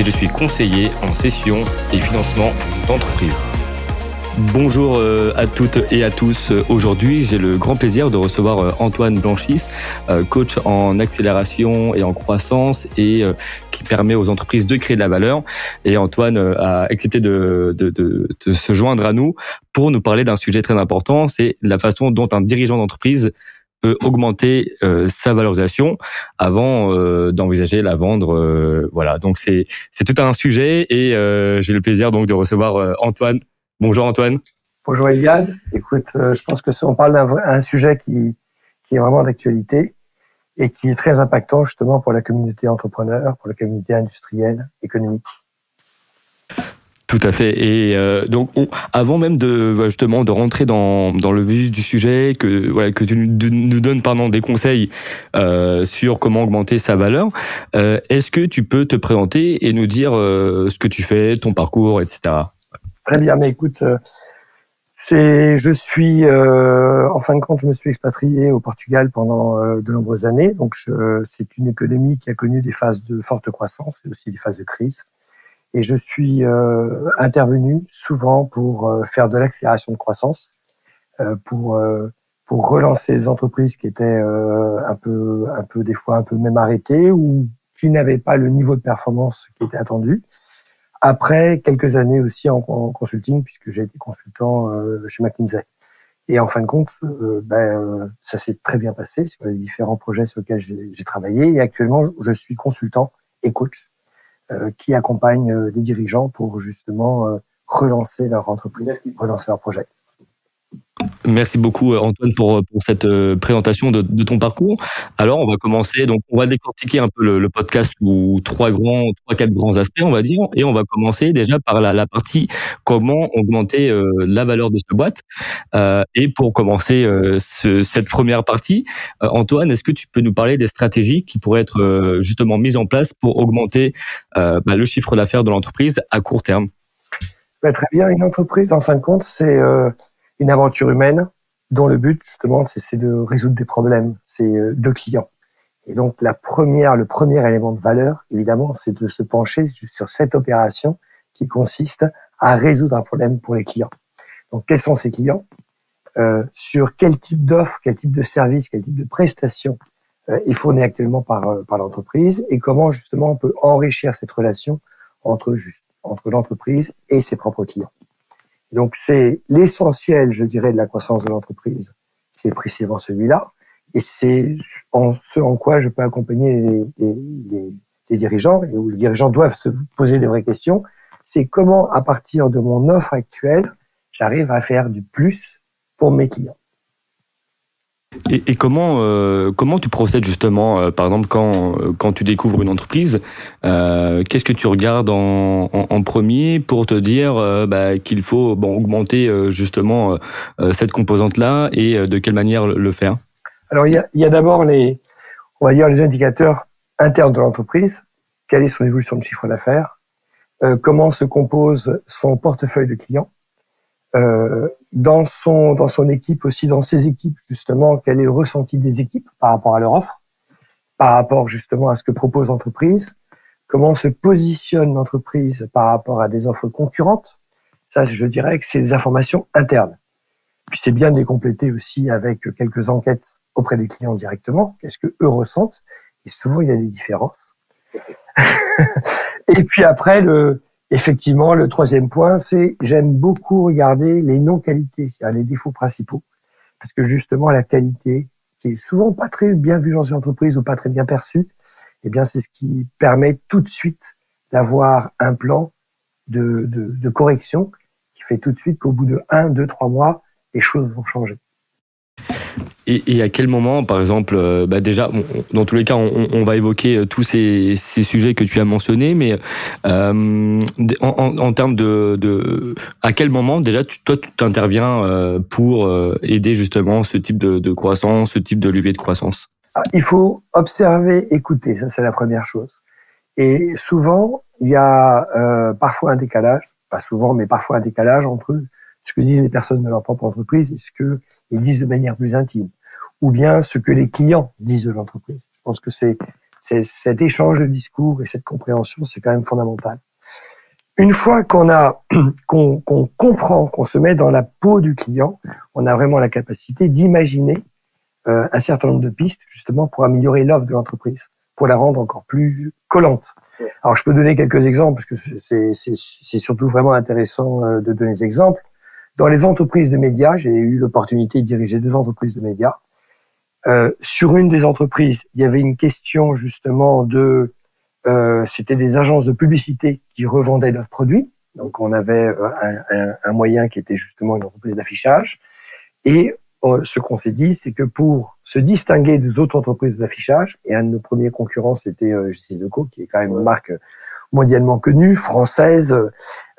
et je suis conseiller en session et financement d'entreprise. Bonjour euh, à toutes et à tous. Aujourd'hui, j'ai le grand plaisir de recevoir euh, Antoine Blanchis, euh, coach en accélération et en croissance et qui permet aux entreprises de créer de la valeur. Et Antoine a accepté de, de, de, de se joindre à nous pour nous parler d'un sujet très important, c'est la façon dont un dirigeant d'entreprise peut augmenter euh, sa valorisation avant euh, d'envisager la vendre. Euh, voilà, donc c'est c'est tout un sujet et j'ai le plaisir donc de recevoir Antoine. Bonjour Antoine. Bonjour Eliade. Écoute, je pense que on parle d'un sujet qui qui est vraiment d'actualité et qui est très impactant justement pour la communauté entrepreneur, pour la communauté industrielle, économique. Tout à fait. Et euh, donc, avant même de justement de rentrer dans, le vif du sujet, que tu nous donnes pardon des conseils euh, sur comment augmenter sa valeur, euh, est-ce que tu peux te présenter et nous dire ce que tu fais, ton parcours, etc. Très bien. Mais écoute, je suis en fin de compte, je me suis expatrié au Portugal pendant de nombreuses années. Donc, c'est une économie qui a connu des phases de forte croissance et aussi des phases de crise. Et je suis euh, intervenu souvent pour euh, faire de l'accélération de croissance, euh, pour euh, pour relancer les entreprises qui étaient un peu un peu des fois un peu même arrêtées ou qui n'avaient pas le niveau de performance qui était attendu. Après quelques années aussi en, consulting, puisque j'ai été consultant chez McKinsey. Et en fin de compte, ben, ça s'est très bien passé sur les différents projets sur lesquels j'ai travaillé. Et actuellement, je suis consultant et coach euh, qui accompagnent euh, des dirigeants pour justement euh, relancer leur entreprise, relancer leur projet. Merci beaucoup Antoine pour, pour cette présentation de, de, ton parcours. Alors on va commencer, donc on va décortiquer un peu le, le podcast sous trois grands, trois quatre grands aspects on va dire, et on va commencer déjà par la, la partie comment augmenter euh, la valeur de cette boîte. Euh, et pour commencer euh, ce, cette première partie, Antoine, est-ce que tu peux nous parler des stratégies qui pourraient être justement mises en place pour augmenter bah, le chiffre d'affaires de l'entreprise à court terme? Bah, Très bien, une entreprise en fin de compte c'est une aventure humaine dont le but justement c'est de résoudre des problèmes, c'est euh, de clients. Et donc la première, le premier élément de valeur, évidemment, c'est de se pencher sur cette opération qui consiste à résoudre un problème pour les clients. Donc quels sont ces clients? Euh, Sur quel type d'offre, quel type de service, quel type de prestation euh, est fourni actuellement par, euh, par l'entreprise et comment justement on peut enrichir cette relation entre, entre l'entreprise et ses propres clients. Donc c'est l'essentiel, je dirais, de la croissance de l'entreprise. C'est précisément celui-là. Et c'est en ce en quoi je peux accompagner les, dirigeants, et où les dirigeants doivent se poser des vraies questions. C'est comment, à partir de mon offre actuelle, j'arrive à faire du plus pour mes clients. Et, et comment euh, comment tu procèdes justement, euh, par exemple, quand quand tu découvres une entreprise, euh, qu'est-ce que tu regardes en, en, en, premier pour te dire euh, bah, qu'il faut bon augmenter euh, justement cette composante-là et de quelle manière le faire? Alors il y a, y a d'abord les on va dire les indicateurs internes de l'entreprise. Quelle est son évolution de chiffre d'affaires? Comment se compose son portefeuille de clients? Euh, dans son dans son équipe aussi, dans ses équipes justement, quel est le ressenti des équipes par rapport à leur offre, par rapport justement à ce que propose l'entreprise, comment se positionne l'entreprise par rapport à des offres concurrentes. Ça, je dirais que c'est des informations internes. Puis c'est bien de les compléter aussi avec quelques enquêtes auprès des clients directement. Qu'est-ce que eux ressentent? Et souvent, il y a des différences. et puis après, le, Effectivement, le troisième point, c'est j'aime beaucoup regarder les non-qualités, les défauts principaux, parce que justement la qualité, qui est souvent pas très bien vue dans une entreprise ou pas très bien perçue, eh bien c'est ce qui permet tout de suite d'avoir un plan de, de, de, correction qui fait tout de suite qu'au bout de un, deux, trois mois, les choses vont changer. Et, à quel moment, par exemple, euh, bah déjà, dans tous les cas, on, va évoquer euh, tous ces, sujets que tu as mentionnés, mais euh, en, termes de, à quel moment déjà, tu, toi, tu t'interviens pour aider justement ce type de, croissance, ce type de levier de croissance? Ah, Il faut observer, écouter, ça c'est la première chose. Et souvent, il y a parfois un décalage, pas souvent, mais parfois un décalage entre ce que disent les personnes de leur propre entreprise et ce que ils disent de manière plus intime, ou bien ce que les clients disent de l'entreprise. Je pense que c'est cet échange de discours et cette compréhension, c'est quand même fondamental. Une fois qu'on a qu'on comprend, qu'on se met dans la peau du client, on a vraiment la capacité d'imaginer euh, un certain nombre de pistes justement pour améliorer l'offre de l'entreprise, pour la rendre encore plus collante. Alors je peux donner quelques exemples parce que c'est surtout vraiment intéressant euh, de donner des exemples. Dans les entreprises de médias, j'ai eu l'opportunité de diriger deux entreprises de médias. Euh, sur une des entreprises, il y avait une question justement de, euh, c'était des agences de publicité qui revendaient leurs produits. Donc on avait euh, un, un, moyen qui était justement une entreprise d'affichage. Et euh, ce qu'on s'est dit, c'est que pour se distinguer des autres entreprises d'affichage, et un de nos premiers concurrents, c'était euh, JC Deco, qui est quand même une marque mondialement connue, française,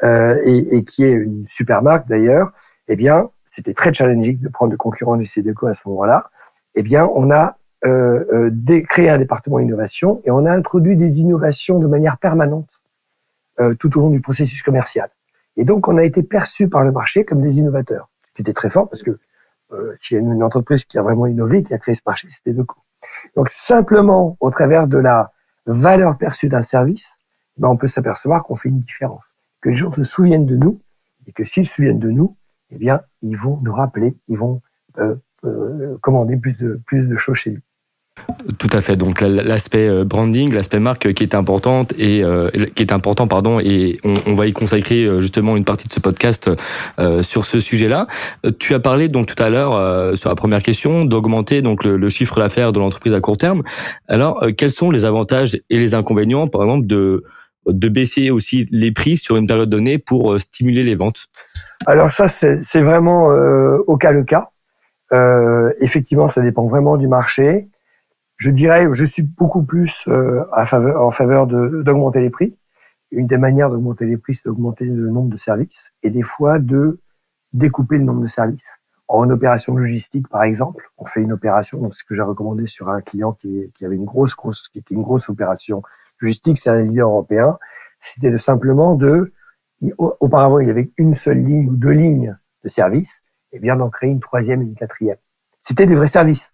euh, et, et, qui est une super marque d'ailleurs, eh bien, c'était très challenging de prendre le concurrent du CDECO à ce moment-là. Eh bien, on a euh, euh, créé un département innovation et on a introduit des innovations de manière permanente euh, tout au long du processus commercial. Et donc, on a été perçu par le marché comme des innovateurs, ce qui était très fort parce que euh, s'il y a une entreprise qui a vraiment innové, qui a créé ce marché, c'était Deco. Donc, simplement, au travers de la valeur perçue d'un service, ben, on peut s'apercevoir qu'on fait une différence que les gens se souviennent de nous et que s'ils se souviennent de nous, eh bien, ils vont nous rappeler, ils vont euh, commander plus de, plus de choses chez nous. Tout à fait. Donc l'aspect euh, branding, l'aspect marque qui est importante et qui est important, pardon, et on, va y consacrer justement une partie de ce podcast sur ce sujet-là. Tu as parlé donc tout à l'heure sur la première question d'augmenter donc le, le chiffre d'affaires de l'entreprise à court terme. Alors quels sont les avantages et les inconvénients, par exemple, de de baisser aussi les prix sur une période donnée pour euh, stimuler les ventes? Alors ça, c'est vraiment euh, au cas le cas. Euh, effectivement, ça dépend vraiment du marché. Je dirais, je suis beaucoup plus euh, à faveur, en faveur d'augmenter les prix. Une des manières d'augmenter les prix, c'est d'augmenter le nombre de services et des fois de découper le nombre de services. En opération logistique, par exemple, on fait une opération, donc ce que j'ai recommandé sur un client qui, qui avait une grosse, grosse, qui était une grosse opération logistique, c'est un leader européen, c'était de simplement de, auparavant il y avait une seule ligne ou deux lignes de service, et bien d'en créer une troisième et une quatrième. C'était des vrais services,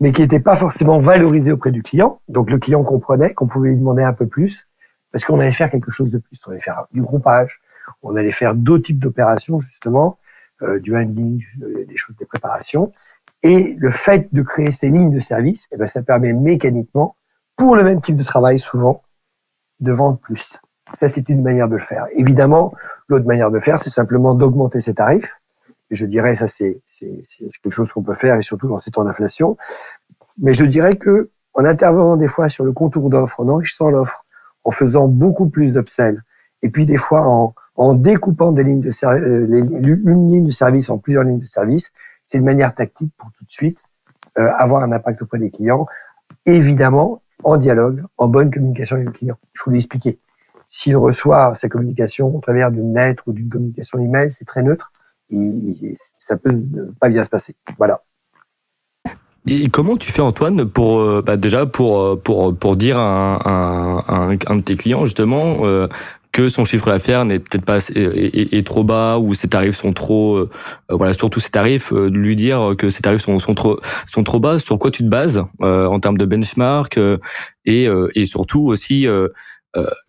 mais qui n'étaient pas forcément valorisés auprès du client. Donc le client comprenait qu'on pouvait lui demander un peu plus, parce qu'on allait faire quelque chose de plus. On allait faire du groupage, on allait faire d'autres types d'opérations justement, euh, du handling, euh, des choses, des préparations. Et le fait de créer ces lignes de service, eh ben, ça permet mécaniquement, pour le même type de travail souvent, de vendre plus. Ça, c'est une manière de le faire. Évidemment, l'autre manière de le faire, c'est simplement d'augmenter ses tarifs. Je dirais, ça, c'est quelque chose qu'on peut faire, et surtout dans ces temps d'inflation. Mais je dirais que en intervenant des fois sur le contour d'offres, en enrichissant l'offre, en faisant beaucoup plus d'upsell, et puis des fois en, en découpant des lignes de euh, une ligne de service en plusieurs lignes de service, c'est une manière tactique pour tout de suite euh, avoir un impact auprès des clients. Évidemment, en dialogue, en bonne communication avec le client. Il faut lui expliquer. S'il reçoit sa communication au travers d'une lettre ou d'une communication email, c'est très neutre ça peut pas bien se passer. Voilà. Et comment tu fais Antoine pour euh, bah déjà pour euh, pour pour dire à un, un, un de tes clients justement euh, que son chiffre d'affaires n'est peut-être pas est, trop bas ou ses tarifs sont trop euh, voilà surtout ses tarifs euh, lui dire que ses tarifs sont, sont trop sont trop bas sur quoi tu te bases euh, en termes de benchmark et et surtout aussi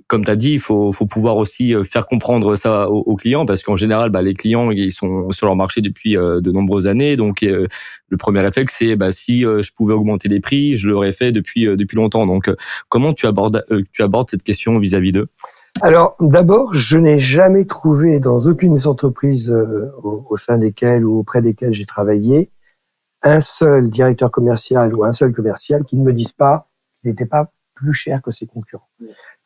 comme tu as dit, il faut, faut pouvoir aussi faire comprendre ça aux, clients parce qu'en général, bah, les clients ils sont sur leur marché depuis de nombreuses années. Donc, le premier réflexe, c'est bah, si je pouvais augmenter les prix, je l'aurais fait depuis depuis longtemps. Donc, comment tu abordes tu abordes cette question vis-à-vis d'eux? Alors, d'abord, je n'ai jamais trouvé dans aucune des entreprises euh, au, sein desquelles ou auprès desquelles j'ai travaillé un seul directeur commercial ou un seul commercial qui ne me dise pas qu'il n'était pas plus cher que ses concurrents.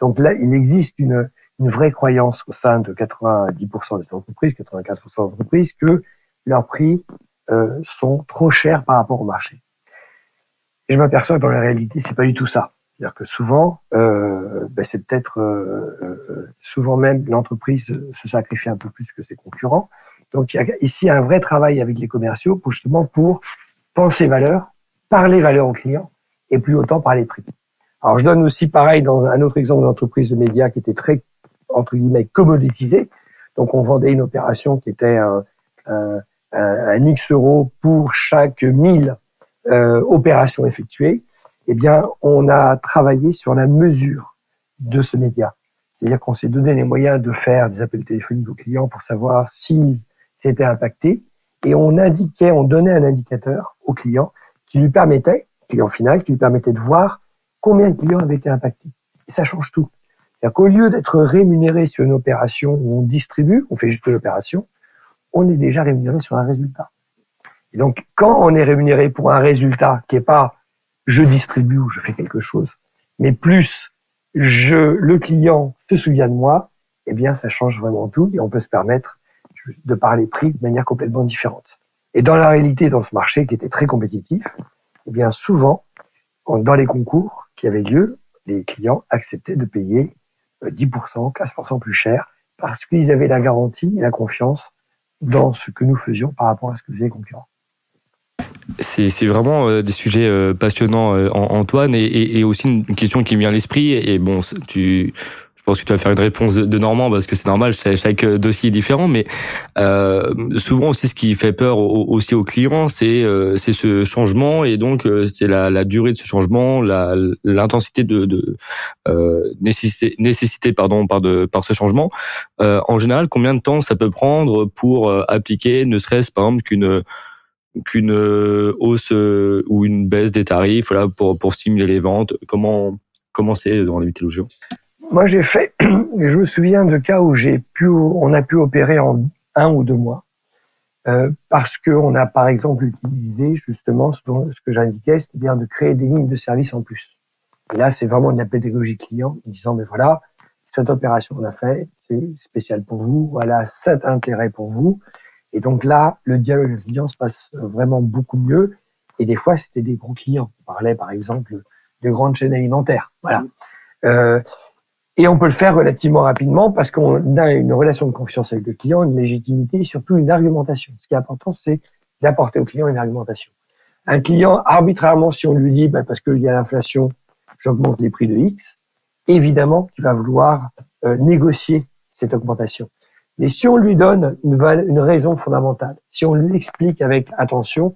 Donc là, il existe une, vraie croyance au sein de 90% des entreprises, 95% des entreprises, que leurs prix euh, sont trop chers par rapport au marché. je m'aperçois que dans la réalité, c'est pas du tout ça. C'est-à-dire que souvent, euh, ben c'est peut-être euh, souvent même l'entreprise se sacrifie un peu plus que ses concurrents. Donc il y a ici un vrai travail avec les commerciaux pour justement pour penser valeur, parler valeur aux clients et plus autant parler prix. Alors je donne aussi pareil dans un autre exemple d'entreprise de médias qui était très entre guillemets commoditisée. Donc on vendait une opération qui était un, un, un X euros pour chaque 1000 euh, opérations effectuées. Eh bien, on a travaillé sur la mesure de ce média. C'est-à-dire qu'on s'est donné les moyens de faire des appels téléphoniques aux clients pour savoir s'ils étaient impactés. Et on indiquait, on donnait un indicateur au client qui lui permettait, client final, qui lui permettait de voir combien de clients avaient été impactés. Ça change tout. C'est-à-dire qu'au lieu d'être rémunéré sur une opération où on distribue, on fait juste l'opération, on est déjà rémunéré sur un résultat. Et donc, quand on est rémunéré pour un résultat qui est pas je distribue ou je fais quelque chose, mais plus je, le client se souvient de moi, eh bien, ça change vraiment tout et on peut se permettre de parler prix de manière complètement différente. Et dans la réalité, dans ce marché qui était très compétitif, eh bien, souvent, dans les concours qui avaient lieu, les clients acceptaient de payer 10%, euh, 15% plus cher parce qu'ils avaient la garantie et la confiance dans ce que nous faisions par rapport à ce que faisaient les concurrents. C'est vraiment euh, des sujets euh, passionnants, Antoine, et, et, aussi une question qui me vient à l'esprit. Et bon, tu, je pense que tu vas faire une réponse de, Normand parce que c'est normal, chaque, dossier est différent. Mais euh, souvent aussi, ce qui fait peur aussi aux clients, c'est euh, c'est ce changement et donc c'est la, la, durée de ce changement, l'intensité de, de euh, nécessité, nécessité pardon par de par ce changement. en général, combien de temps ça peut prendre pour appliquer, ne serait-ce par exemple qu'une qu'une euh, hausse euh, ou une baisse des tarifs voilà, pour, pour stimuler les ventes? Comment comment c'est dans les métallurgies? Moi, j'ai fait, je me souviens de cas où j'ai pu, on a pu opérer en un ou deux mois. Euh, parce qu'on a par exemple utilisé justement ce, ce que j'indiquais, c'est-à-dire de créer des lignes de service en plus. Et là, c'est vraiment de la pédagogie client, en disant, mais voilà, cette opération on a fait, c'est spécial pour vous, voilà cet intérêt pour vous, et donc là, le dialogue client se passe vraiment beaucoup mieux. Et des fois, c'était des gros clients. On parlait, par exemple, de grandes chaînes alimentaires. Voilà. Euh, et on peut le faire relativement rapidement parce qu'on a une relation de confiance avec le client, une légitimité et surtout une argumentation. Ce qui est important, c'est d'apporter au client une argumentation. Un client, arbitrairement, si on lui dit, bah, parce qu'il y a l'inflation, j'augmente les prix de X, évidemment qu'il va vouloir euh, négocier cette augmentation. Mais si on lui donne une, raison fondamentale, si on lui explique avec attention,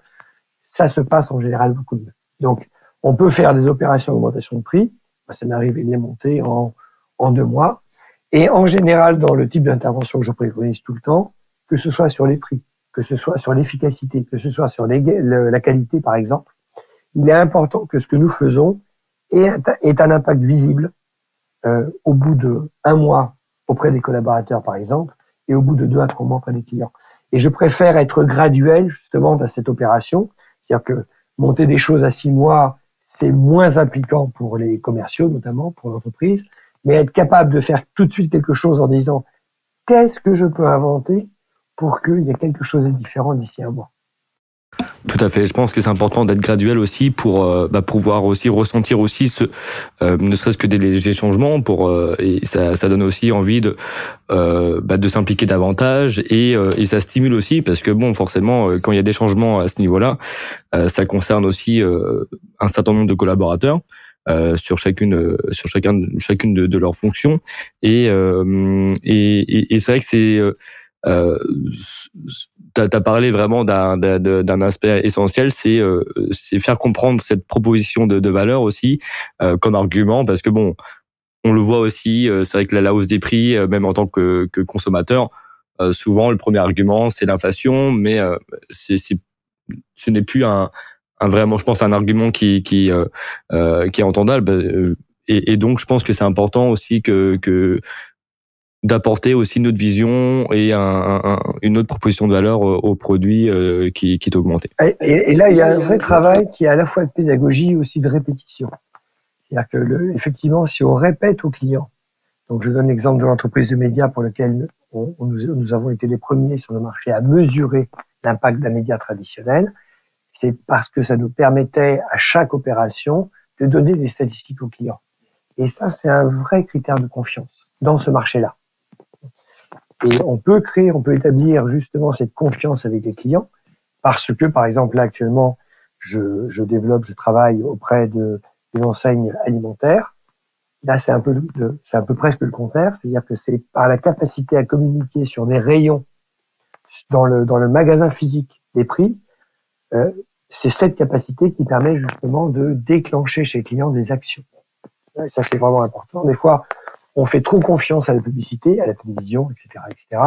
ça se passe en général beaucoup mieux. Donc, on peut faire des opérations d'augmentation de prix. Ça m'est arrivé de les monter en, en deux mois. Et en général, dans le type d'intervention que je préconise tout le temps, que ce soit sur les prix, que ce soit sur l'efficacité, que ce soit sur la qualité, par exemple, il est important que ce que nous faisons ait, ait un impact visible euh, au bout de un mois auprès des collaborateurs, par exemple, et au bout de deux à trois mois auprès des clients. Et je préfère être graduel justement dans cette opération, c'est-à-dire que monter des choses à six mois, c'est moins impliquant pour les commerciaux notamment, pour l'entreprise, mais être capable de faire tout de suite quelque chose en disant qu'est-ce que je peux inventer pour qu'il y ait quelque chose de différent d'ici un mois? Tout à fait. Je pense que c'est important d'être graduel aussi pour euh, bah, pouvoir aussi ressentir aussi euh, ne serait-ce que des légers changements pour euh, et ça, ça donne aussi envie de bah, de s'impliquer davantage et, et ça stimule aussi parce que bon forcément quand il y a des changements à ce niveau-là, ça concerne aussi un certain nombre de collaborateurs. Sur chacune sur chacun chacune de, de leurs fonctions. Et et, et c'est vrai que c'est euh, tu as, parlé vraiment d'un aspect essentiel, c'est euh, faire comprendre cette proposition de, de valeur aussi euh, comme argument, parce que bon, on le voit aussi, euh, c'est vrai que la, hausse des prix, euh, même en tant que, que consommateur, souvent le premier argument c'est l'inflation, mais c'est ce n'est plus un, un, vraiment, je pense, un argument qui qui qui est entendable. Et, et, donc, je pense que c'est important aussi que, que d'apporter aussi notre vision et un, une autre proposition de valeur au produit euh, qui, qui est augmenté. Et, là, il y a un vrai travail qui est à la fois de pédagogie et aussi de répétition. C'est-à-dire que, le, effectivement, si on répète aux clients, donc je donne l'exemple de l'entreprise de médias pour laquelle on, nous, nous, avons été les premiers sur le marché à mesurer l'impact d'un média traditionnel. C'est parce que ça nous permettait à chaque opération de donner des statistiques aux clients. Et ça, c'est un vrai critère de confiance dans ce marché-là. Et on peut créer, on peut établir justement cette confiance avec les clients parce que, par exemple, là, actuellement, je, je développe, je travaille auprès de, d'une enseigne alimentaire. Là, c'est un peu, c'est un peu presque le contraire, c'est-à-dire que c'est par la capacité à communiquer sur des rayons dans le, dans le magasin physique des prix, euh, c'est cette capacité qui permet justement de déclencher chez les clients des actions. Ça, c'est vraiment important. Des fois, on fait trop confiance à la publicité, à la télévision, etc., etc.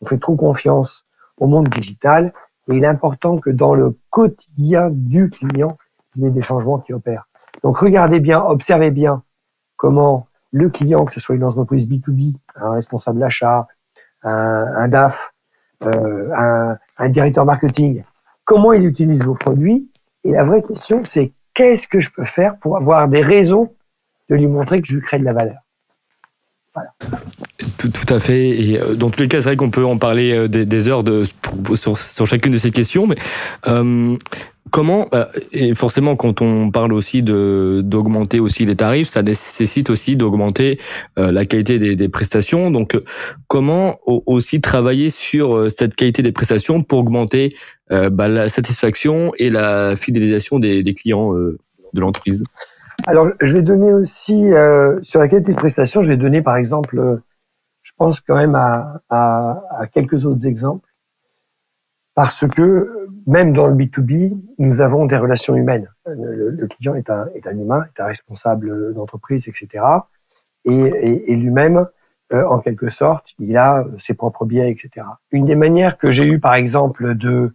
On fait trop confiance au monde digital. Et il est important que dans le quotidien du client, il y ait des changements qui opèrent. Donc, regardez bien, observez bien comment le client, que ce soit une entreprise B2B, un responsable d'achat, un, un DAF, euh, un directeur marketing, comment il utilise vos produits. Et la vraie question, c'est qu'est-ce que je peux faire pour avoir des raisons de lui montrer que je lui crée de la valeur. Voilà. Tout, à fait. Et euh, dans tous les cas, c'est vrai qu'on peut en parler euh, des, heures sur, chacune de ces questions. Mais euh, comment euh, et forcément quand on parle aussi de d'augmenter aussi les tarifs, ça nécessite aussi d'augmenter euh, la qualité des, des, prestations. Donc comment aussi travailler sur cette qualité des prestations pour augmenter bah, la satisfaction et la fidélisation des, des clients de l'entreprise? Alors, je vais donner aussi, euh, sur la qualité de prestation, je vais donner par exemple, euh, je pense quand même à, à, à, quelques autres exemples, parce que même dans le B2B, nous avons des relations humaines. Le, client est un, est un, humain, est un responsable d'entreprise, etc. Et, et, et lui-même, euh, en quelque sorte, il a ses propres biais, etc. Une des manières que j'ai eu, par exemple, de,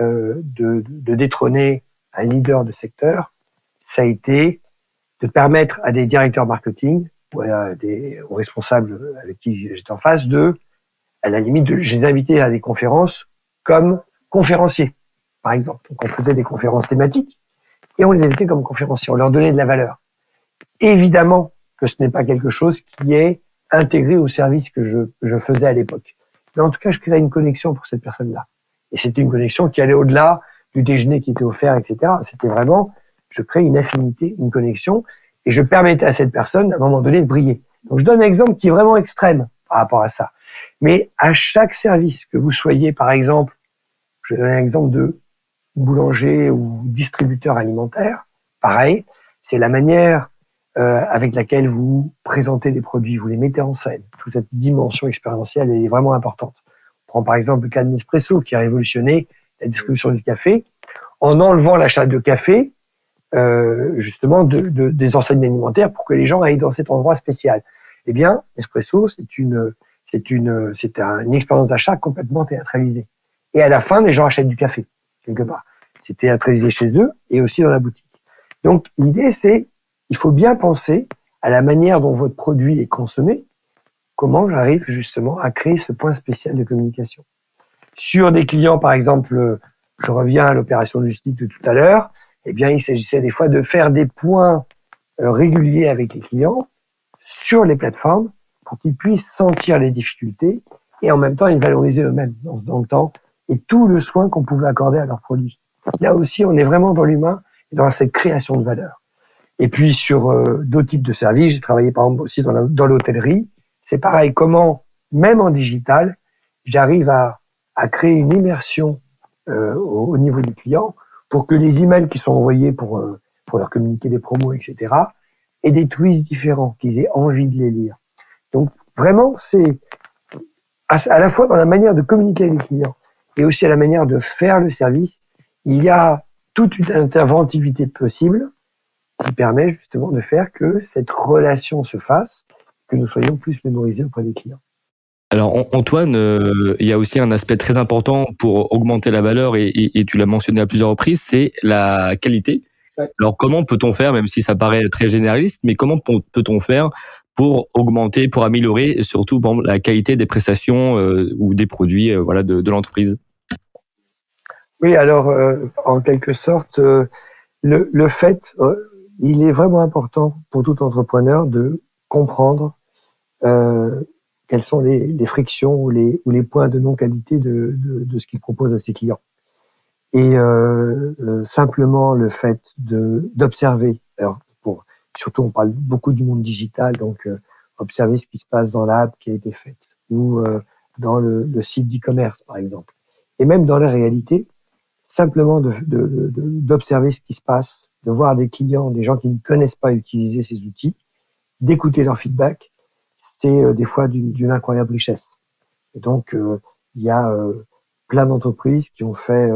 euh, de, de détrôner un leader de secteur, ça a été de permettre à des directeurs marketing ou à des aux responsables avec qui j'étais en face de, à la limite, de, je les invitais à des conférences comme conférenciers, par exemple. Donc on faisait des conférences thématiques et on les invitait comme conférenciers, on leur donnait de la valeur. Évidemment que ce n'est pas quelque chose qui est intégré au service que je, je faisais à l'époque. Mais en tout cas, je créais une connexion pour cette personne-là. Et c'était une connexion qui allait au-delà du déjeuner qui était offert, etc. C'était vraiment je crée une affinité, une connexion, et je permettais à cette personne, à un moment donné, de briller. Donc, je donne un exemple qui est vraiment extrême par rapport à ça. Mais à chaque service, que vous soyez, par exemple, je donne un exemple de boulanger ou distributeur alimentaire, pareil, c'est la manière euh, avec laquelle vous présentez des produits, vous les mettez en scène. Toute cette dimension expérientielle est vraiment importante. On prend par exemple le cas de Nespresso qui a révolutionné la distribution du café en enlevant l'achat de café euh, justement de, de, des enseignes alimentaires pour que les gens aillent dans cet endroit spécial. Eh bien, Espresso, c'est une, c'est une, c'est une expérience d'achat complètement théâtralisée. Et à la fin, les gens achètent du café quelque part. C'est théâtralisé chez eux et aussi dans la boutique. Donc, l'idée, c'est, il faut bien penser à la manière dont votre produit est consommé. Comment j'arrive justement à créer ce point spécial de communication. Sur des clients, par exemple, je reviens à l'opération logistique de tout à l'heure eh bien, il s'agissait des fois de faire des points euh, réguliers avec les clients sur les plateformes pour qu'ils puissent sentir les difficultés et en même temps les valoriser eux-mêmes dans, le temps et tout le soin qu'on pouvait accorder à leurs produits. Là aussi, on est vraiment dans l'humain et dans cette création de valeur. Et puis sur euh, d'autres types de services, j'ai travaillé par exemple aussi dans l'hôtellerie. C'est pareil, comment, même en digital, j'arrive à, créer une immersion euh, au, au, niveau du client pour que les emails qui sont envoyés pour, euh, leur communiquer des promos, etc., aient des twists différents, qu'ils aient envie de les lire. Donc, vraiment, c'est à, la fois dans la manière de communiquer avec les clients et aussi à la manière de faire le service, il y a toute une interventivité possible qui permet justement de faire que cette relation se fasse, que nous soyons plus mémorisés auprès des clients. Alors Antoine, euh, il y a aussi un aspect très important pour augmenter la valeur et, et, et tu l'as mentionné à plusieurs reprises, c'est la qualité. Ouais. Alors comment peut-on faire, même si ça paraît très généraliste, mais comment peut-on faire pour augmenter, pour améliorer surtout bon, la qualité des prestations euh, ou des produits euh, voilà, de, de l'entreprise? Oui, alors euh, en quelque sorte, euh, le, le, fait, il est vraiment important pour tout entrepreneur de comprendre quelles sont les, les, frictions ou les, ou les points de non-qualité de, de, de, ce qu'il propose à ses clients. Et euh, euh, simplement le fait d'observer, alors pour, surtout on parle beaucoup du monde digital, donc euh, observer ce qui se passe dans l'app qui a été faite ou dans le, le site d'e-commerce par exemple, et même dans la réalité, simplement d'observer de, de, ce qui se passe, de voir des clients, des gens qui ne connaissent pas utiliser ces outils, d'écouter leur feedback, c'est des fois d'une incroyable richesse. Et donc il y a plein d'entreprises qui ont fait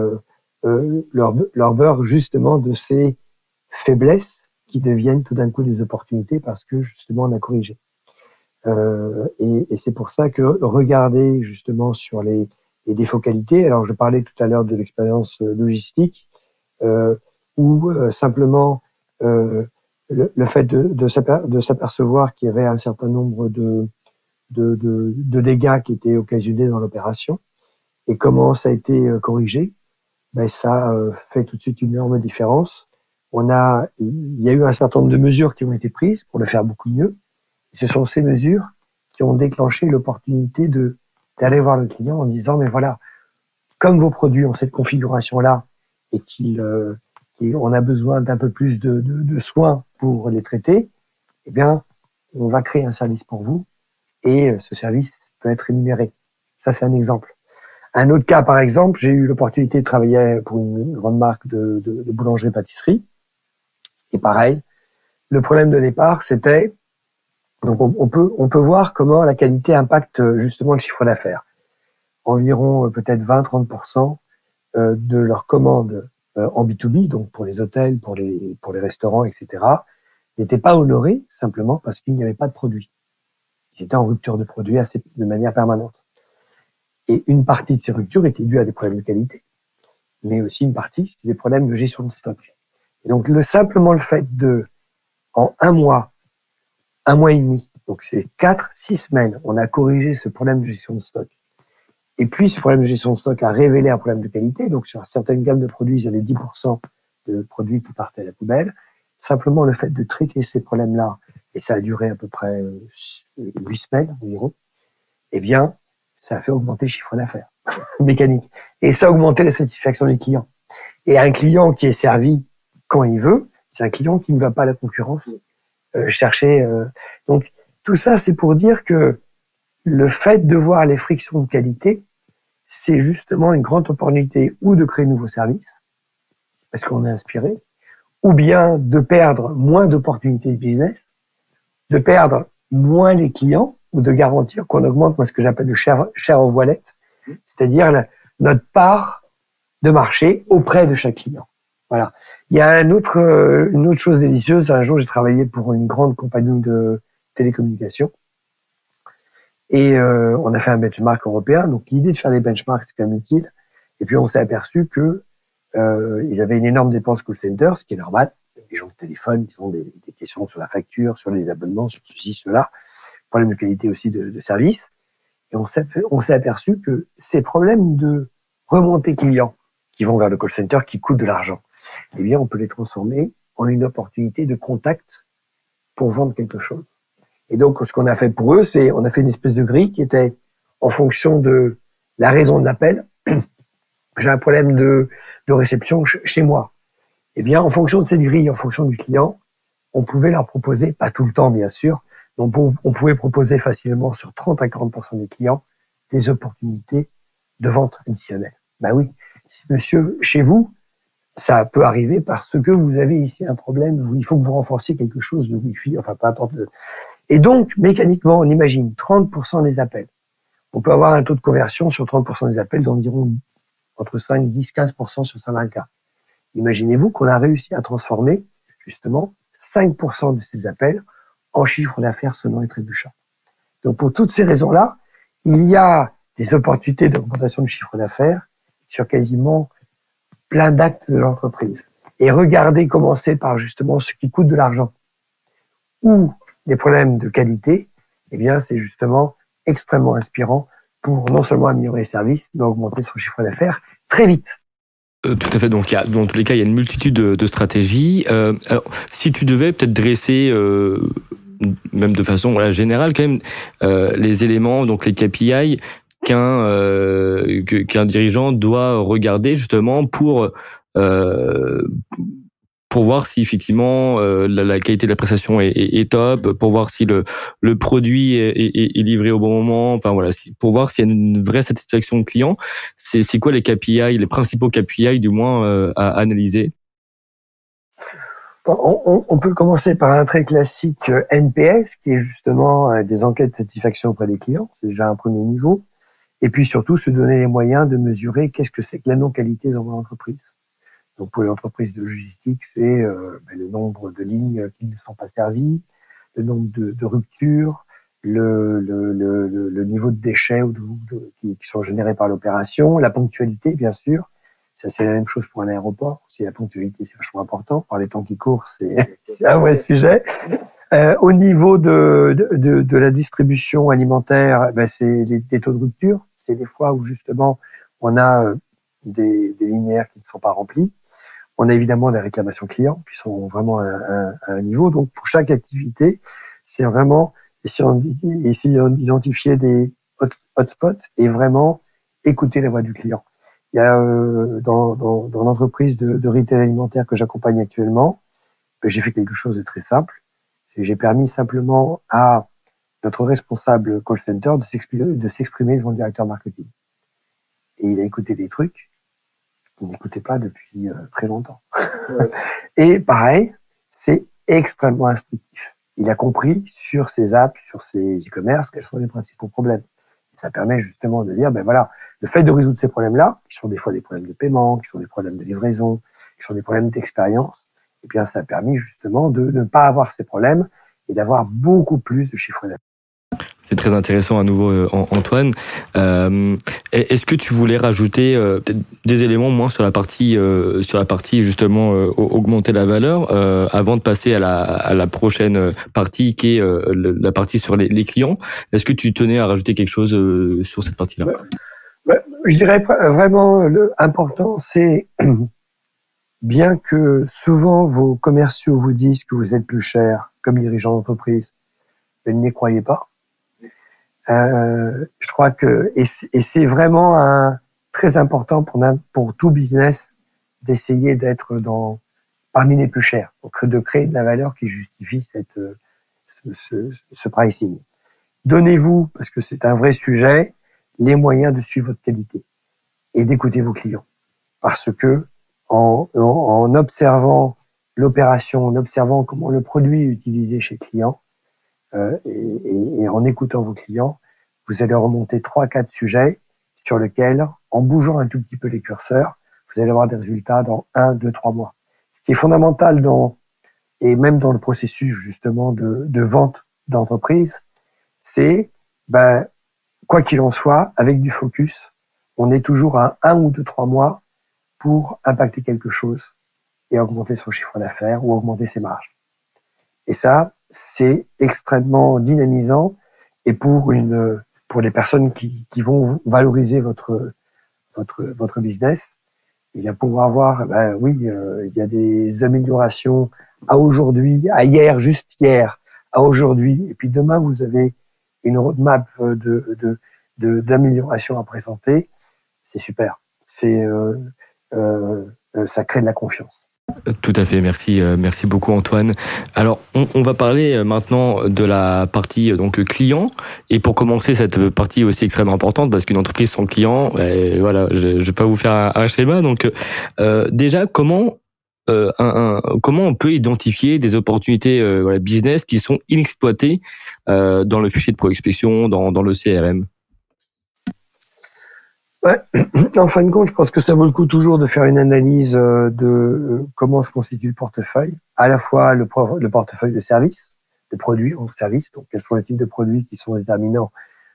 euh, leur, leur beurre justement de ces faiblesses qui deviennent tout d'un coup des opportunités parce que justement on a corrigé. Euh, et, et c'est pour ça que regarder justement sur les, les défauts qualité. Alors je parlais tout à l'heure de l'expérience euh, logistique, euh, où euh, simplement euh, le, le, fait de, de s'apercevoir qu'il y avait un certain nombre de, de, de, de dégâts qui étaient occasionnés dans l'opération et comment ça a été corrigé ben ça euh, fait tout de suite une énorme différence. On a, il y a eu un certain nombre de mesures qui ont été prises pour le faire beaucoup mieux. Et ce sont ces mesures qui ont déclenché l'opportunité de d'aller voir le client en disant mais voilà, comme vos produits ont cette configuration-là et qu'ils euh, on a besoin d'un peu plus de, de, de, soins pour les traiter, eh bien, on va créer un service pour vous et euh, ce service peut être rémunéré. Ça, c'est un exemple. Un autre cas, par exemple, j'ai eu l'opportunité de travailler pour une grande marque de, de boulangerie-pâtisserie. Et pareil, le problème de départ, c'était donc on, peut on peut voir comment la qualité impacte euh, justement le chiffre d'affaires. Environ euh, peut-être 20-30% euh, de leurs commandes en B2B, donc pour les hôtels, pour les pour les restaurants, etc., n'étaient pas honorées simplement parce qu'il n'y avait pas de produits. Ils étaient en rupture de produits assez, de manière permanente. Et une partie de ces ruptures était due à des problèmes de qualité, mais aussi une partie, c'était des problèmes de gestion de stock. Donc, le, simplement le fait de, en un mois, un mois et demi, donc c'est quatre, six semaines, on a corrigé ce problème de gestion de stock. Et puis, ce problème de gestion de stock a révélé un problème de qualité. Donc, sur certaines gammes de produits, il y avait 10% de produits qui partaient à la poubelle. Simplement, le fait de traiter ces problèmes-là, et ça a duré à peu près euh, huit semaines environ, eh bien, ça a fait augmenter le chiffre d'affaires mécanique. Et ça a augmenté la satisfaction des clients. Et un client qui est servi quand il veut, c'est un client qui ne va pas à la concurrence chercher. Euh. Donc tout ça, c'est pour dire que le fait de voir les frictions de qualité, c'est justement une grande opportunité ou de créer de nouveaux services, parce qu'on est inspiré, ou bien de perdre moins d'opportunités de business, de perdre moins les clients, ou de garantir qu'on augmente moi, ce que j'appelle le share, share of wallet, c'est-à-dire notre part de marché auprès de chaque client. Voilà. Il y a autre, euh, une autre chose délicieuse. Un jour, j'ai travaillé pour une grande compagnie de télécommunications et euh, on a fait un benchmark européen. Donc, l'idée de faire des benchmarks, c'est quand même utile. Et puis, on s'est aperçu que euh, ils avaient une énorme dépense call center, ce qui est normal. Les gens de téléphone, ils ont des, des questions sur la facture, sur les abonnements, sur ceci, cela problème de qualité aussi de, de service. Et on s'est aperçu que ces problèmes de remontée client qui vont vers le call center, qui coûtent de l'argent, eh bien, on peut les transformer en une opportunité de contact pour vendre quelque chose. Et donc, ce qu'on a fait pour eux, c'est on a fait une espèce de grille qui était en fonction de la raison de l'appel. J'ai un problème de, de réception chez moi. Eh bien, en fonction de cette grille, en fonction du client, on pouvait leur proposer, pas tout le temps bien sûr, donc, on pouvait proposer facilement sur 30 à 40% des clients des opportunités de vente additionnelle. Ben oui, monsieur, chez vous, ça peut arriver parce que vous avez ici un problème, il faut que vous renforciez quelque chose de Wi-Fi, enfin peu importe. Et donc, mécaniquement, on imagine 30% des appels. On peut avoir un taux de conversion sur 30% des appels d'environ entre 5, 10, 15% sur certains cas. Imaginez-vous qu'on a réussi à transformer justement 5% de ces appels en chiffre d'affaires selon les trébuchants. Donc pour toutes ces raisons-là, il y a des opportunités d'augmentation de chiffre d'affaires sur quasiment plein d'actes de l'entreprise. Et regardez commencer par justement ce qui coûte de l'argent ou des problèmes de qualité, eh bien c'est justement extrêmement inspirant pour non seulement améliorer les services, mais augmenter son chiffre d'affaires très vite. Euh, tout à fait. Donc, y a, dans tous les cas, il y a une multitude de, stratégies. Euh, si tu devais peut-être dresser euh, même de façon voilà, générale quand même, euh, les éléments, donc les KPI qu'un euh, qu'un dirigeant doit regarder justement pour pour voir si effectivement euh, la, qualité de la prestation est, est, top, pour voir si le, le produit est, est, livré au bon moment, enfin voilà, pour voir s'il y a une vraie satisfaction client. C'est quoi les KPI, les principaux KPI du moins euh, à analyser? On, on, peut commencer par un très classique euh, NPS, qui est justement des enquêtes de satisfaction auprès des clients. C'est déjà un premier niveau. Et puis surtout, se donner les moyens de mesurer qu'est-ce que c'est que la non-qualité dans l'entreprise. Donc pour les entreprises de logistique, c'est euh, ben, le nombre de lignes qui ne sont pas servies, le nombre de, ruptures, le, le, le, le, niveau de déchets qui, sont générés par l'opération, la ponctualité, bien sûr. Ça, c'est la même chose pour un aéroport. Si la ponctualité, c'est vachement important. Par les temps qui courent, c'est un vrai sujet. Euh, au niveau de, de, de, la distribution alimentaire, ben, c'est les, taux de rupture. C'est des fois où justement on a euh, des, des linéaires qui ne sont pas remplis. On a évidemment des réclamations clients qui sont vraiment à, un niveau. Donc, pour chaque activité, c'est vraiment essayer d'identifier des hotspots et vraiment écouter la voix du client. Il y a euh, dans, dans, dans l'entreprise de, de retail alimentaire que j'accompagne actuellement, ben, j'ai fait quelque chose de très simple. J'ai permis simplement à notre responsable call center de s'exprimer devant le directeur marketing. Et il a écouté des trucs vous n'écoutez pas depuis euh, très longtemps. et pareil, c'est extrêmement instructif. Il a compris sur ses apps, sur ses e-commerce, quels sont les principaux problèmes. Et ça permet justement de dire, ben voilà, le fait de résoudre ces problèmes-là, qui sont des fois des problèmes de paiement, qui sont des problèmes de livraison, qui sont des problèmes d'expérience, et eh bien ça a permis justement de ne pas avoir ces problèmes et d'avoir beaucoup plus de chiffre d'affaires. C'est très intéressant à nouveau, euh, Antoine. Euh, Est-ce que tu voulais rajouter euh, des éléments moins sur la partie, euh, sur la partie justement euh, augmenter la valeur, avant de passer à la, à la prochaine partie qui est la partie sur les, les clients? Est-ce que tu tenais à rajouter quelque chose sur cette partie-là? Je dirais vraiment le important, c'est bien que souvent vos commerciaux vous disent que vous êtes plus cher comme dirigeant d'entreprise, mais n'y croyez pas euh, je crois que et c'est vraiment un, très important pour, tout business d'essayer d'être dans parmi les plus chers, de créer de la valeur qui justifie cette ce, ce, pricing. Donnez-vous, parce que c'est un vrai sujet, les moyens de suivre votre qualité et d'écouter vos clients, parce que en, en, observant l'opération, en observant comment le produit est utilisé chez le client, euh, et, en écoutant vos clients, vous allez remonter trois, quatre sujets sur lesquels, en bougeant un tout petit peu les curseurs, vous allez avoir des résultats dans un, deux, trois mois. Ce qui est fondamental dans, et même dans le processus justement de, de vente d'entreprise, c'est, ben, quoi qu'il en soit, avec du focus, on est toujours à un ou deux, trois mois pour impacter quelque chose et augmenter son chiffre d'affaires ou augmenter ses marges. Et ça, c'est extrêmement dynamisant et pour une pour les personnes qui, qui vont valoriser votre votre votre business, il va pouvoir voir, ben oui, euh, il y a des améliorations à aujourd'hui, à hier, juste hier, à aujourd'hui, et puis demain vous avez une roadmap de de d'amélioration à présenter. C'est super. C'est euh, euh, ça crée de la confiance. Tout à fait, merci, euh, merci beaucoup Antoine. Alors, on, va parler euh, maintenant de la partie euh, donc client. Et pour commencer cette partie aussi extrêmement importante, parce qu'une entreprise sans client, ben, voilà, je, ne vais pas vous faire un, schéma. Donc, déjà, comment un, comment on peut identifier des opportunités voilà, business qui sont inexploitées dans le fichier de prospection, dans, dans le CRM En fin de compte, je pense que ça vaut le coup toujours de faire une analyse euh, de euh, comment se constitue le portefeuille, à la fois le, portefeuille de services, de produits ou de services, donc quels sont les types de produits qui sont déterminants